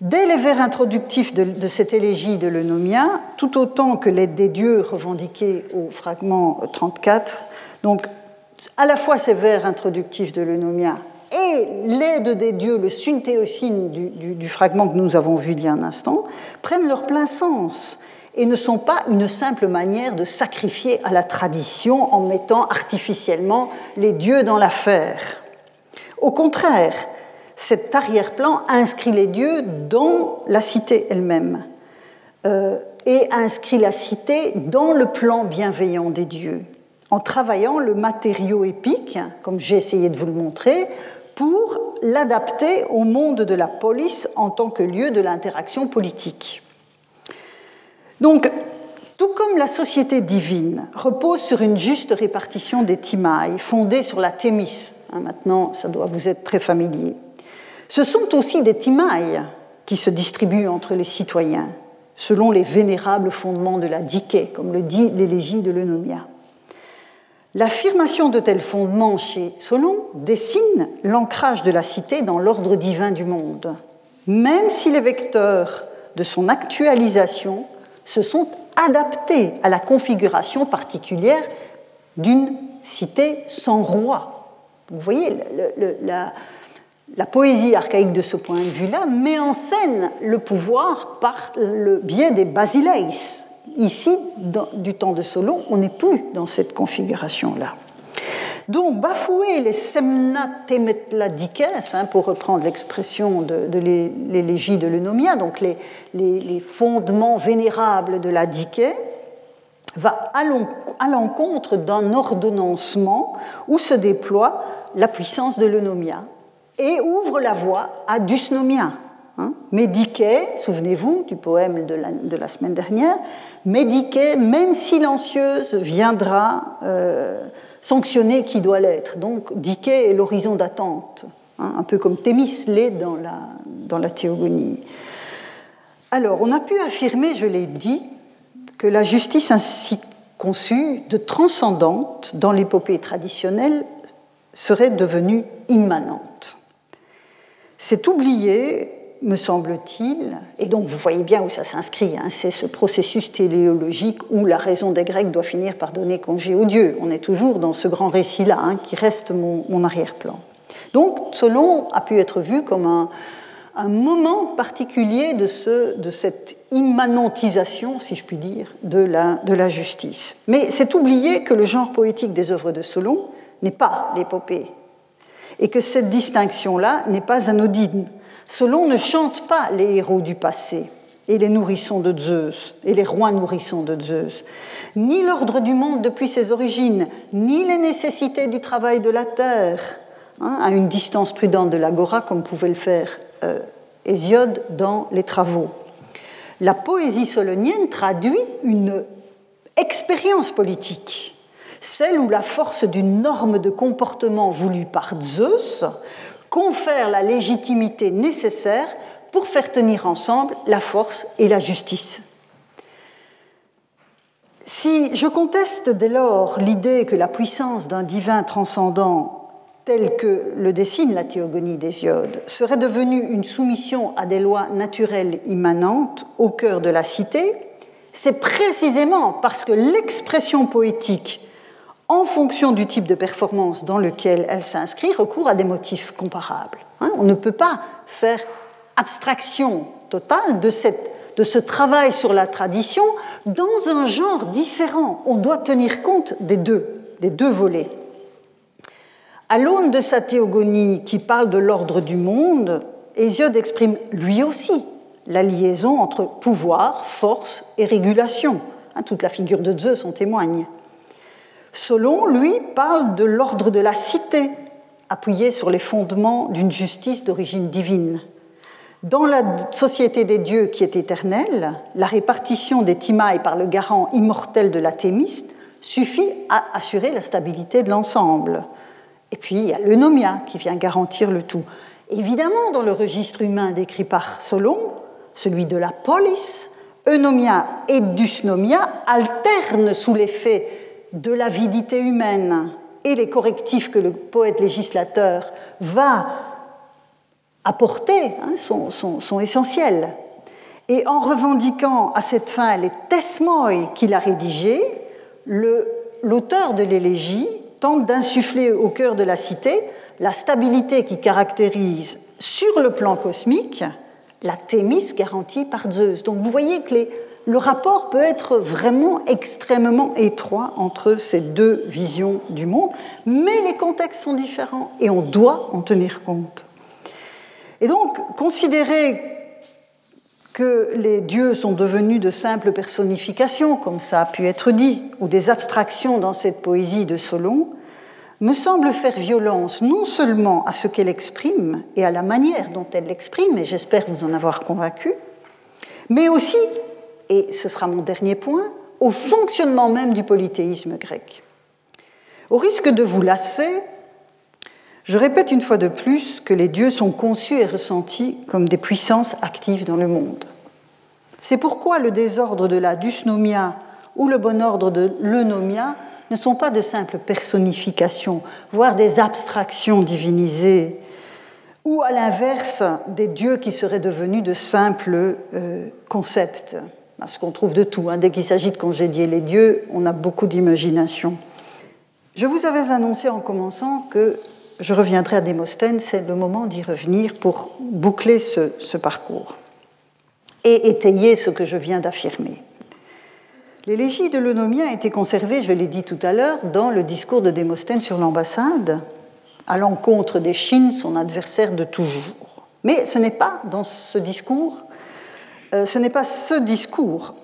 Dès les vers introductifs de, cette élégie de l'Eunomia, tout autant que l'aide des dieux revendiqués au fragment 34, donc à la fois ces vers introductifs de l'Eunomia et l'aide des dieux, le syntéocine du, du, fragment que nous avons vu il y a un instant, prennent leur plein sens et ne sont pas une simple manière de sacrifier à la tradition en mettant artificiellement les dieux dans l'affaire. Au contraire, cet arrière-plan inscrit les dieux dans la cité elle-même euh, et inscrit la cité dans le plan bienveillant des dieux, en travaillant le matériau épique, comme j'ai essayé de vous le montrer, pour l'adapter au monde de la police en tant que lieu de l'interaction politique. Donc, tout comme la société divine repose sur une juste répartition des timailles, fondée sur la thémis, hein, maintenant ça doit vous être très familier, ce sont aussi des timailles qui se distribuent entre les citoyens, selon les vénérables fondements de la diké, comme le dit l'élégie de l'Eunomia. L'affirmation de tels fondements chez Solon dessine l'ancrage de la cité dans l'ordre divin du monde, même si les vecteurs de son actualisation se sont adaptés à la configuration particulière d'une cité sans roi. Vous voyez, la, la poésie archaïque de ce point de vue-là met en scène le pouvoir par le biais des basileis, Ici, du temps de Solon, on n'est plus dans cette configuration-là. Donc, bafouer les semnatemetladikes, hein, pour reprendre l'expression de, l'élégie de l'Eunomia, donc les, fondements vénérables de la dike, va à l'encontre d'un ordonnancement où se déploie la puissance de l'Eunomia et ouvre la voie à Dusnomia. Hein. souvenez-vous du poème de de la semaine dernière, Médiquée, même silencieuse, viendra euh, sanctionner qui doit l'être. Donc, Diké est l'horizon d'attente, hein, un peu comme Thémis l'est dans la, dans la théogonie. Alors, on a pu affirmer, je l'ai dit, que la justice ainsi conçue, de transcendante dans l'épopée traditionnelle, serait devenue immanente. C'est oublier me semble-t-il, et donc vous voyez bien où ça s'inscrit, hein, c'est ce processus téléologique où la raison des Grecs doit finir par donner congé aux dieux. On est toujours dans ce grand récit-là hein, qui reste mon, arrière-plan. Donc Solon a pu être vu comme un, moment particulier de, ce, de, cette immanentisation, si je puis dire, de la, de la justice. Mais c'est oublier que le genre poétique des œuvres de Solon n'est pas l'épopée, et que cette distinction-là n'est pas anodine Solon ne chante pas les héros du passé et les nourrissons de Zeus et les rois nourrissons de Zeus, ni l'ordre du monde depuis ses origines, ni les nécessités du travail de la terre, hein, à une distance prudente de l'agora comme pouvait le faire euh, Hésiode dans les travaux. La poésie solonienne traduit une expérience politique, celle où la force d'une norme de comportement voulue par Zeus confère la légitimité nécessaire pour faire tenir ensemble la force et la justice. Si je conteste dès lors l'idée que la puissance d'un divin transcendant tel que le dessine la théogonie d'Hésiode serait devenue une soumission à des lois naturelles immanentes au cœur de la cité, c'est précisément parce que l'expression poétique en fonction du type de performance dans lequel elle s'inscrit, recourt à des motifs comparables. Hein. on ne peut pas faire abstraction totale de, de ce travail sur la tradition dans un genre différent. On doit tenir compte des deux, des deux volets. À l'aune de sa théogonie qui parle de l'ordre du monde, Hésiode exprime lui aussi la liaison entre pouvoir, force et régulation. Hein, toute la figure de Zeus en témoigne. Solon, lui, parle de l'ordre de la cité, appuyé sur les fondements d'une justice d'origine divine. Dans la société des dieux qui est éternelle, la répartition des timailles par le garant immortel de la thémiste suffit à assurer la stabilité de l'ensemble. Et puis il y a l'eunomia qui vient garantir le tout. Évidemment, dans le registre humain décrit par Solon, celui de la polis, eunomia et dysnomia alternent sous l'effet de l'avidité humaine et les correctifs que le poète législateur va apporter hein, sont, essentiels. Et en revendiquant à cette fin les tesmoi qu'il a rédigés, l'auteur de l'élégie tente d'insuffler au cœur de la cité la stabilité qui caractérise sur le plan cosmique la thémis garantie par Zeus. Donc vous voyez que les, le rapport peut être vraiment extrêmement étroit entre ces deux visions du monde, mais les contextes sont différents et on doit en tenir compte. Et donc, considérer que les dieux sont devenus de simples personnifications, comme ça a pu être dit, ou des abstractions dans cette poésie de Solon, me semble faire violence non seulement à ce qu'elle exprime et à la manière dont elle l'exprime, et j'espère vous en avoir convaincu, mais aussi, et ce sera mon dernier point, au fonctionnement même du polythéisme grec. Au risque de vous lasser, je répète une fois de plus que les dieux sont conçus et ressentis comme des puissances actives dans le monde. C'est pourquoi le désordre de la dysnomia ou le bon ordre de l'eunomia ne sont pas de simples personnifications, voire des abstractions divinisées, ou à l'inverse des dieux qui seraient devenus de simples euh, concepts. Parce qu'on trouve de tout. Hein. Dès qu'il s'agit de congédier les dieux, on a beaucoup d'imagination. Je vous avais annoncé en commençant que je reviendrai à Démosthène, c'est le moment d'y revenir pour boucler ce, parcours et étayer ce que je viens d'affirmer. L'élégie de l'Eunomia a été conservée, je l'ai dit tout à l'heure, dans le discours de Démosthène sur l'ambassade, à l'encontre des Chines, son adversaire de toujours. Mais ce n'est pas dans ce discours, ce n'est pas ce discours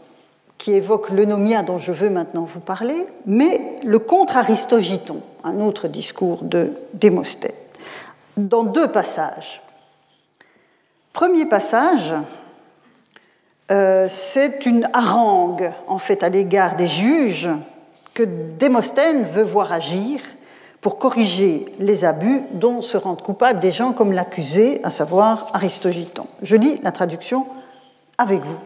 qui évoque l'eunomia dont je veux maintenant vous parler, mais le contre-Aristogiton, un autre discours de Démosthène, dans deux passages. Premier passage, euh, c'est une harangue en fait à l'égard des juges que Démosthène veut voir agir pour corriger les abus dont se rendent coupables des gens comme l'accusé, à savoir Aristogiton. Je lis la traduction avec vous.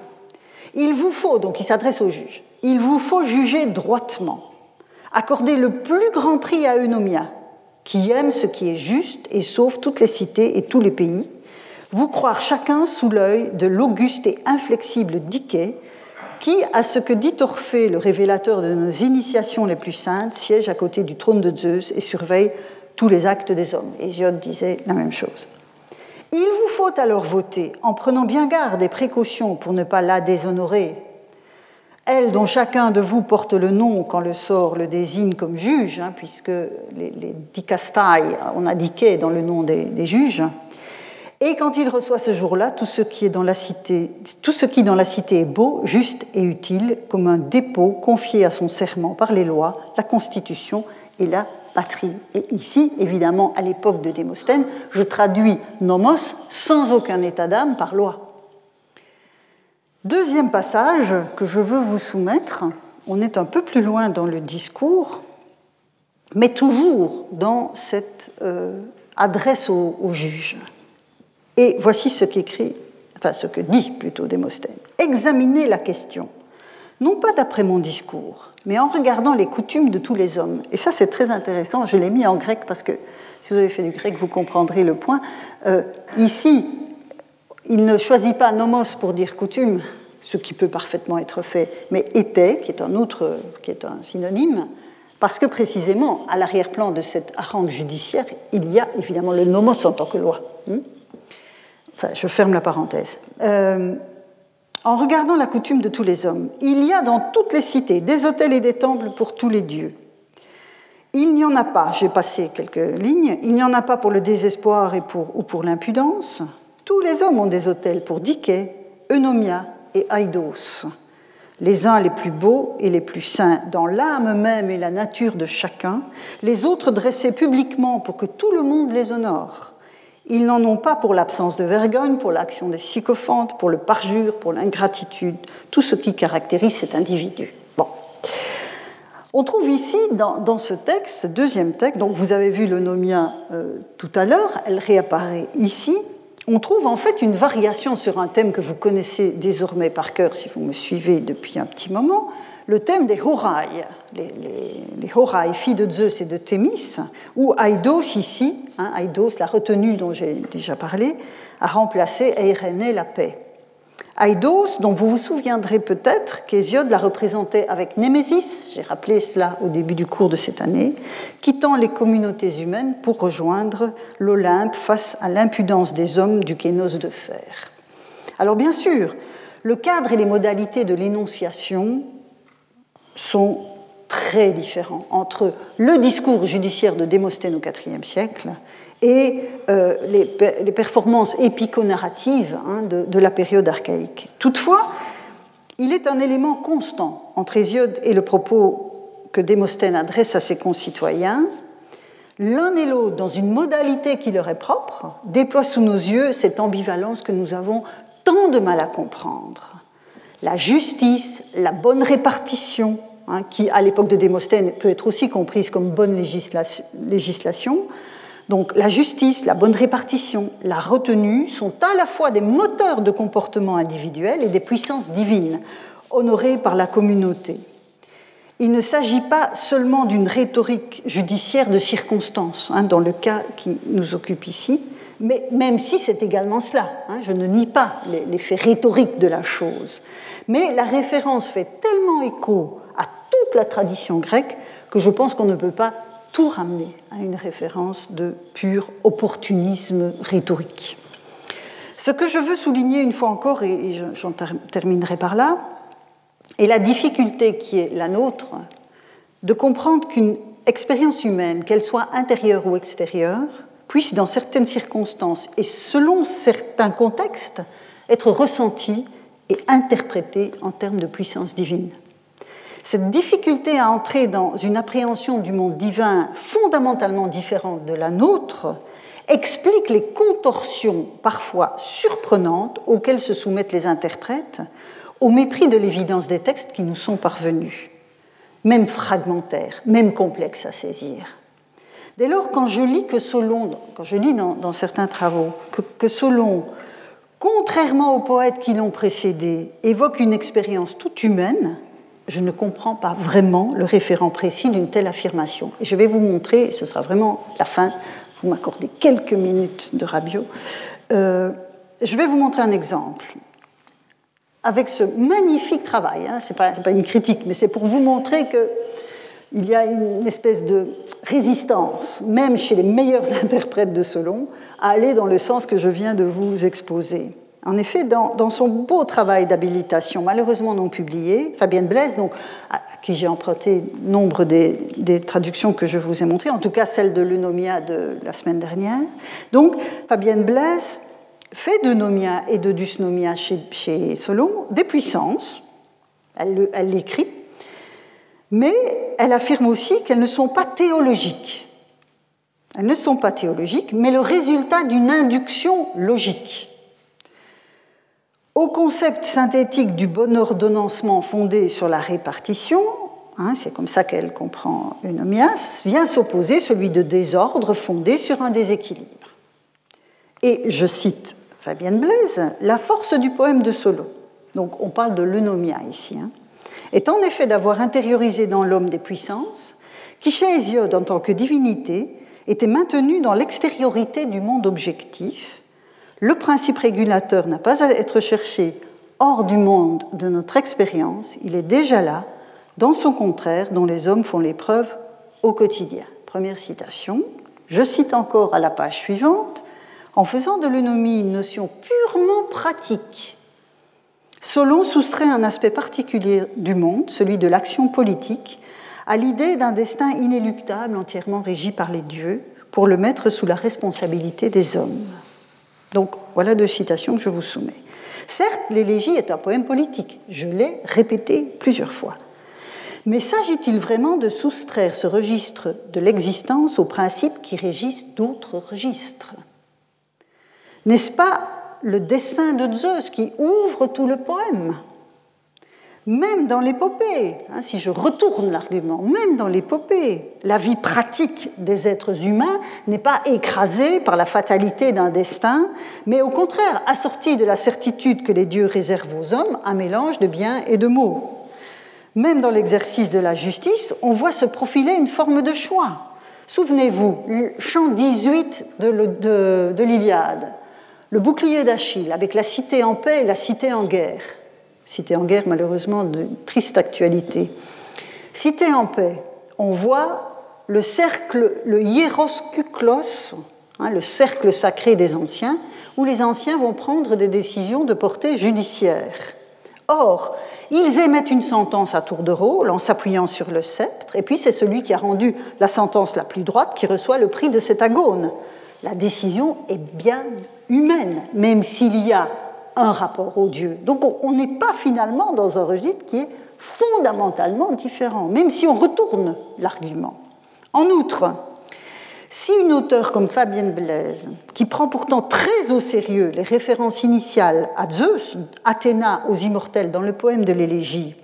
Il vous faut, donc il s'adresse au juge, il vous faut juger droitement, accorder le plus grand prix à Eunomia, qui aime ce qui est juste et sauve toutes les cités et tous les pays, vous croire chacun sous l'œil de l'auguste et inflexible Diké, qui, à ce que dit Orphée, le révélateur de nos initiations les plus saintes, siège à côté du trône de Zeus et surveille tous les actes des hommes. Hésiode disait la même chose. Il vous faut alors voter en prenant bien garde et précautions pour ne pas la déshonorer. Elle dont chacun de vous porte le nom quand le sort le désigne comme juge, hein, puisque les, les on a diqué dans le nom des, juges, et quand il reçoit ce jour-là tout ce qui est dans la cité, tout ce qui dans la cité est beau, juste et utile, comme un dépôt confié à son serment par les lois, la Constitution et la Et ici, évidemment, à l'époque de Démosthène, je traduis nomos sans aucun état d'âme par loi. Deuxième passage que je veux vous soumettre, on est un peu plus loin dans le discours, mais toujours dans cette euh, adresse au, au, juge. Et voici ce qu'écrit, enfin ce que dit plutôt Démosthène. Examinez la question, non pas d'après mon discours, mais en regardant les coutumes de tous les hommes. Et ça, c'est très intéressant. Je l'ai mis en grec parce que si vous avez fait du grec, vous comprendrez le point. Euh, ici, il ne choisit pas nomos pour dire coutume, ce qui peut parfaitement être fait, mais était, qui est un autre, qui est un synonyme, parce que précisément, à l'arrière-plan de cette harangue judiciaire, il y a évidemment le nomos en tant que loi. Hmm enfin, je ferme la parenthèse. Euh, en regardant la coutume de tous les hommes. Il y a dans toutes les cités des hôtels et des temples pour tous les dieux. Il n'y en a pas, j'ai passé quelques lignes, il n'y en a pas pour le désespoir et pour, ou pour l'impudence. Tous les hommes ont des hôtels pour Dike, Eunomia et Aidos, les uns les plus beaux et les plus saints dans l'âme même et la nature de chacun, les autres dressés publiquement pour que tout le monde les honore. Ils n'en ont pas pour l'absence de vergogne, pour l'action des sycophantes, pour le parjure, pour l'ingratitude, tout ce qui caractérise cet individu. Bon. On trouve ici, dans, ce texte, ce deuxième texte, donc vous avez vu le nomia euh, tout à l'heure, elle réapparaît ici, on trouve en fait une variation sur un thème que vous connaissez désormais par cœur si vous me suivez depuis un petit moment, le thème des Horai, les, les, Horai, filles de Zeus et de Thémis, où Aidos ici, hein, Aidos, la retenue dont j'ai déjà parlé, a remplacé Eirene, la paix. Aidos, dont vous vous souviendrez peut-être qu'Hésiode la représentait avec Némésis, j'ai rappelé cela au début du cours de cette année, quittant les communautés humaines pour rejoindre l'Olympe face à l'impudence des hommes du Kénos de fer. Alors bien sûr, le cadre et les modalités de l'énonciation sont très différents entre le discours judiciaire de Démosthène au IVe siècle et euh, les, performances épico-narratives hein, de, la période archaïque. Toutefois, il est un élément constant entre Hésiode et le propos que Démosthène adresse à ses concitoyens. L'un et l'autre, dans une modalité qui leur est propre, déploient sous nos yeux cette ambivalence que nous avons tant de mal à comprendre. La justice, la bonne répartition, hein, qui à l'époque de Démosthène peut être aussi comprise comme bonne législation, donc la justice, la bonne répartition, la retenue sont à la fois des moteurs de comportement individuel et des puissances divines, honorées par la communauté. Il ne s'agit pas seulement d'une rhétorique judiciaire de circonstance, hein, dans le cas qui nous occupe ici, mais même si c'est également cela, hein, je ne nie pas l'effet rhétorique de la chose, mais la référence fait tellement écho à toute la tradition grecque que je pense qu'on ne peut pas tout ramener à une référence de pur opportunisme rhétorique. Ce que je veux souligner une fois encore, et j'en terminerai par là, est la difficulté qui est la nôtre de comprendre qu'une expérience humaine, qu'elle soit intérieure ou extérieure, puisse, dans certaines circonstances et selon certains contextes, être ressentie et interprétée en termes de puissance divine. Cette difficulté à entrer dans une appréhension du monde divin fondamentalement différente de la nôtre explique les contorsions parfois surprenantes auxquelles se soumettent les interprètes au mépris de l'évidence des textes qui nous sont parvenus, même fragmentaires, même complexes à saisir. Dès lors, quand je lis que Solon, quand je lis dans, certains travaux que, que Solon, contrairement aux poètes qui l'ont précédé, évoque une expérience toute humaine, je ne comprends pas vraiment le référent précis d'une telle affirmation. Et je vais vous montrer, ce sera vraiment la fin, vous m'accordez quelques minutes de rabio, euh, je vais vous montrer un exemple. Avec ce magnifique travail, hein, ce n'est pas, une critique, mais c'est pour vous montrer qu'il y a une espèce de résistance, même chez les meilleurs interprètes de Solon, à aller dans le sens que je viens de vous exposer. En effet, dans, son beau travail d'habilitation, malheureusement non publié, Fabienne Blaise, donc, à qui j'ai emprunté nombre des, traductions que je vous ai montrées, en tout cas celle de l'Eunomia de la semaine dernière, donc Fabienne Blaise fait de Nomia et de Dusnomia chez, chez Solon des puissances, elle l'écrit, mais elle affirme aussi qu'elles ne sont pas théologiques. Elles ne sont pas théologiques, mais le résultat d'une induction logique. Au concept synthétique du bon ordonnancement fondé sur la répartition, hein, c'est comme ça qu'elle comprend Eunomias, vient s'opposer celui de désordre fondé sur un déséquilibre. Et je cite Fabienne Blaise, la force du poème de Solon, donc on parle de l'eunomia ici, hein, est en effet d'avoir intériorisé dans l'homme des puissances qui, chez Hésiode en tant que divinité, étaient maintenues dans l'extériorité du monde objectif le principe régulateur n'a pas à être cherché hors du monde de notre expérience, il est déjà là, dans son contraire, dont les hommes font l'épreuve au quotidien. Première citation. Je cite encore à la page suivante. En faisant de l'eunomie une notion purement pratique, Solon soustrait un aspect particulier du monde, celui de l'action politique, à l'idée d'un destin inéluctable entièrement régi par les dieux, pour le mettre sous la responsabilité des hommes. Donc voilà deux citations que je vous soumets. Certes, l'élégie est un poème politique, je l'ai répété plusieurs fois. Mais s'agit-il vraiment de soustraire ce registre de l'existence aux principes qui régissent d'autres registres? N'est-ce pas le dessin de Zeus qui ouvre tout le poème même dans l'épopée, hein, si je retourne l'argument, même dans l'épopée, la vie pratique des êtres humains n'est pas écrasée par la fatalité d'un destin, mais au contraire assortie de la certitude que les dieux réservent aux hommes un mélange de biens et de maux. Même dans l'exercice de la justice, on voit se profiler une forme de choix. Souvenez-vous, le chant 18 de, de l'Iliade, le bouclier d'Achille avec la cité en paix et la cité en guerre cité en guerre malheureusement de triste actualité. Cité en paix, on voit le cercle, le hieroskuklos, hein, le cercle sacré des anciens, où les anciens vont prendre des décisions de portée judiciaire. Or, ils émettent une sentence à tour de rôle en s'appuyant sur le sceptre, et puis c'est celui qui a rendu la sentence la plus droite qui reçoit le prix de cet agone. la décision est bien humaine, même s'il y a un rapport au Dieu. Donc on n'est pas finalement dans un registre qui est fondamentalement différent, même si on retourne l'argument. En outre, si une auteure comme Fabienne Blaise, qui prend pourtant très au sérieux les références initiales à Zeus, Athéna aux immortels dans le poème de l'élégie,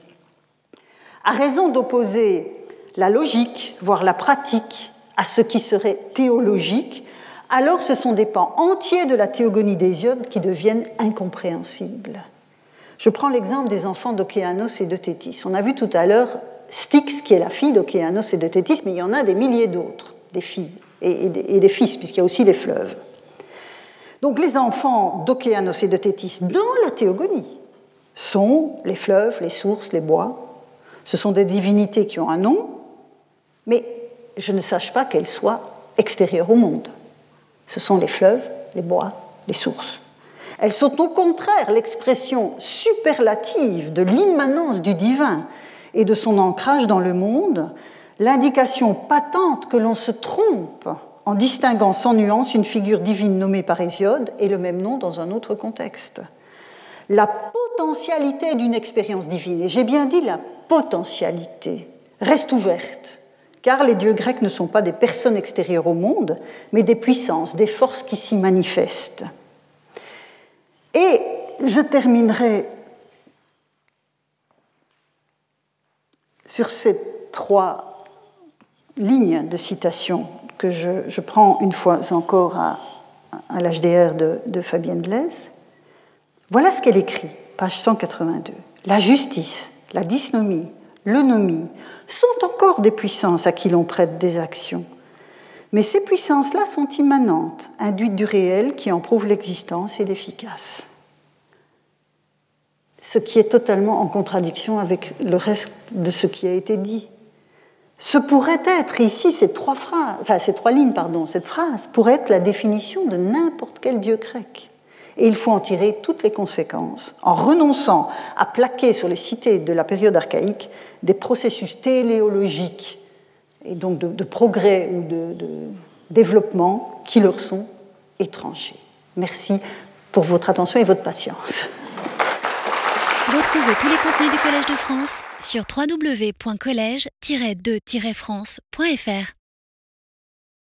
a raison d'opposer la logique, voire la pratique, à ce qui serait théologique, alors ce sont des pans entiers de la théogonie d'Hésiode qui deviennent incompréhensibles. Je prends l'exemple des enfants d'Océanos et de Thétis. On a vu tout à l'heure Styx, qui est la fille d'Océanos et de Thétis, mais il y en a des milliers d'autres, des filles et, des, fils, puisqu'il y a aussi les fleuves. Donc les enfants d'Océanos et de Thétis dans la théogonie sont les fleuves, les sources, les bois. Ce sont des divinités qui ont un nom, mais je ne sache pas qu'elles soient extérieures au monde. Ce sont les fleuves, les bois, les sources. Elles sont au contraire l'expression superlative de l'immanence du divin et de son ancrage dans le monde, l'indication patente que l'on se trompe en distinguant sans nuance une figure divine nommée par Hésiode et le même nom dans un autre contexte. La potentialité d'une expérience divine, et j'ai bien dit la potentialité, reste ouverte, car les dieux grecs ne sont pas des personnes extérieures au monde, mais des puissances, des forces qui s'y manifestent. Et je terminerai sur ces trois lignes de citation que je, prends une fois encore à, l'HDR de, de Fabienne Blaise. Voilà ce qu'elle écrit, page 182. La justice, la dysnomie, l'eunomie sont encore des puissances à qui l'on prête des actions. Mais ces puissances-là sont immanentes, induites du réel qui en prouve l'existence et l'efficace. Ce qui est totalement en contradiction avec le reste de ce qui a été dit. Ce pourrait être ici ces trois phrases, enfin ces trois lignes, pardon, cette phrase pourrait être la définition de n'importe quel dieu grec. Et il faut en tirer toutes les conséquences en renonçant à plaquer sur les cités de la période archaïque des processus téléologiques et donc de, progrès ou de, développement qui leur sont étrangers. Merci pour votre attention et votre patience. Retrouvez tous les contenus du Collège de France sur www.colège-2-france.fr.